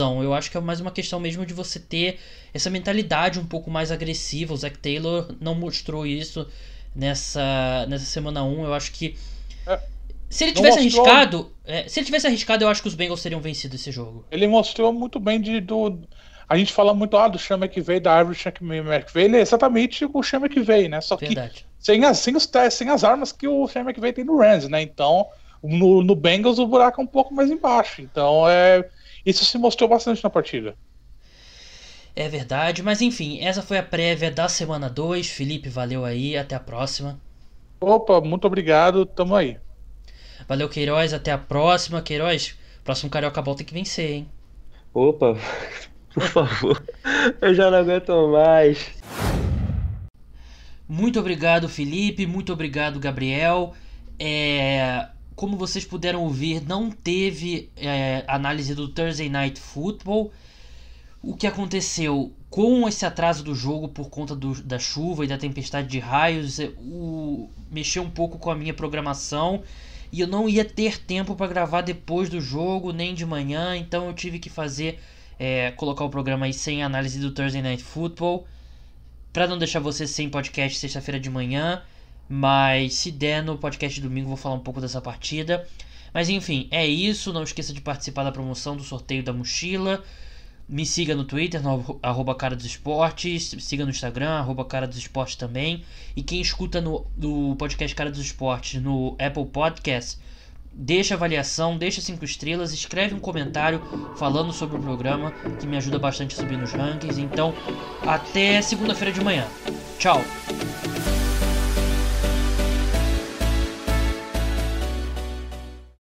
Eu acho que é mais uma questão mesmo de você ter essa mentalidade um pouco mais agressiva. O Zac Taylor não mostrou isso nessa, nessa semana 1. Eu acho que. É, se ele tivesse mostrou... arriscado. É, se ele tivesse arriscado, eu acho que os Bengals teriam vencido esse jogo. Ele mostrou muito bem de, do. A gente fala muito ah, do Chama que veio, da árvore que veio. Ele é exatamente o Chama que veio, né? Só que Verdade. sem as, sem, os, sem as armas que o Chama que veio tem no Rams, né? Então, no, no Bengals o buraco é um pouco mais embaixo. Então é isso se mostrou bastante na partida. É verdade, mas enfim, essa foi a prévia da semana 2. Felipe, valeu aí, até a próxima. Opa, muito obrigado, tamo aí. Valeu, Queiroz, até a próxima. Queiroz, próximo Carioca Ball tem que vencer, hein? Opa, por favor, eu já não aguento mais. Muito obrigado, Felipe, muito obrigado, Gabriel. É, como vocês puderam ouvir, não teve é, análise do Thursday Night Football. O que aconteceu com esse atraso do jogo por conta do, da chuva e da tempestade de raios é, o, mexeu um pouco com a minha programação e eu não ia ter tempo para gravar depois do jogo nem de manhã, então eu tive que fazer é, colocar o programa aí sem análise do Thursday Night Football. para não deixar você sem podcast sexta-feira de manhã, mas se der no podcast de domingo vou falar um pouco dessa partida. Mas enfim, é isso. Não esqueça de participar da promoção do sorteio da mochila. Me siga no Twitter, no arroba Cara dos Esportes. Siga no Instagram, arroba Cara dos Esportes também. E quem escuta no, no podcast Cara dos Esportes no Apple Podcast, deixa avaliação, deixa cinco estrelas, escreve um comentário falando sobre o programa, que me ajuda bastante a subir nos rankings. Então, até segunda-feira de manhã. Tchau!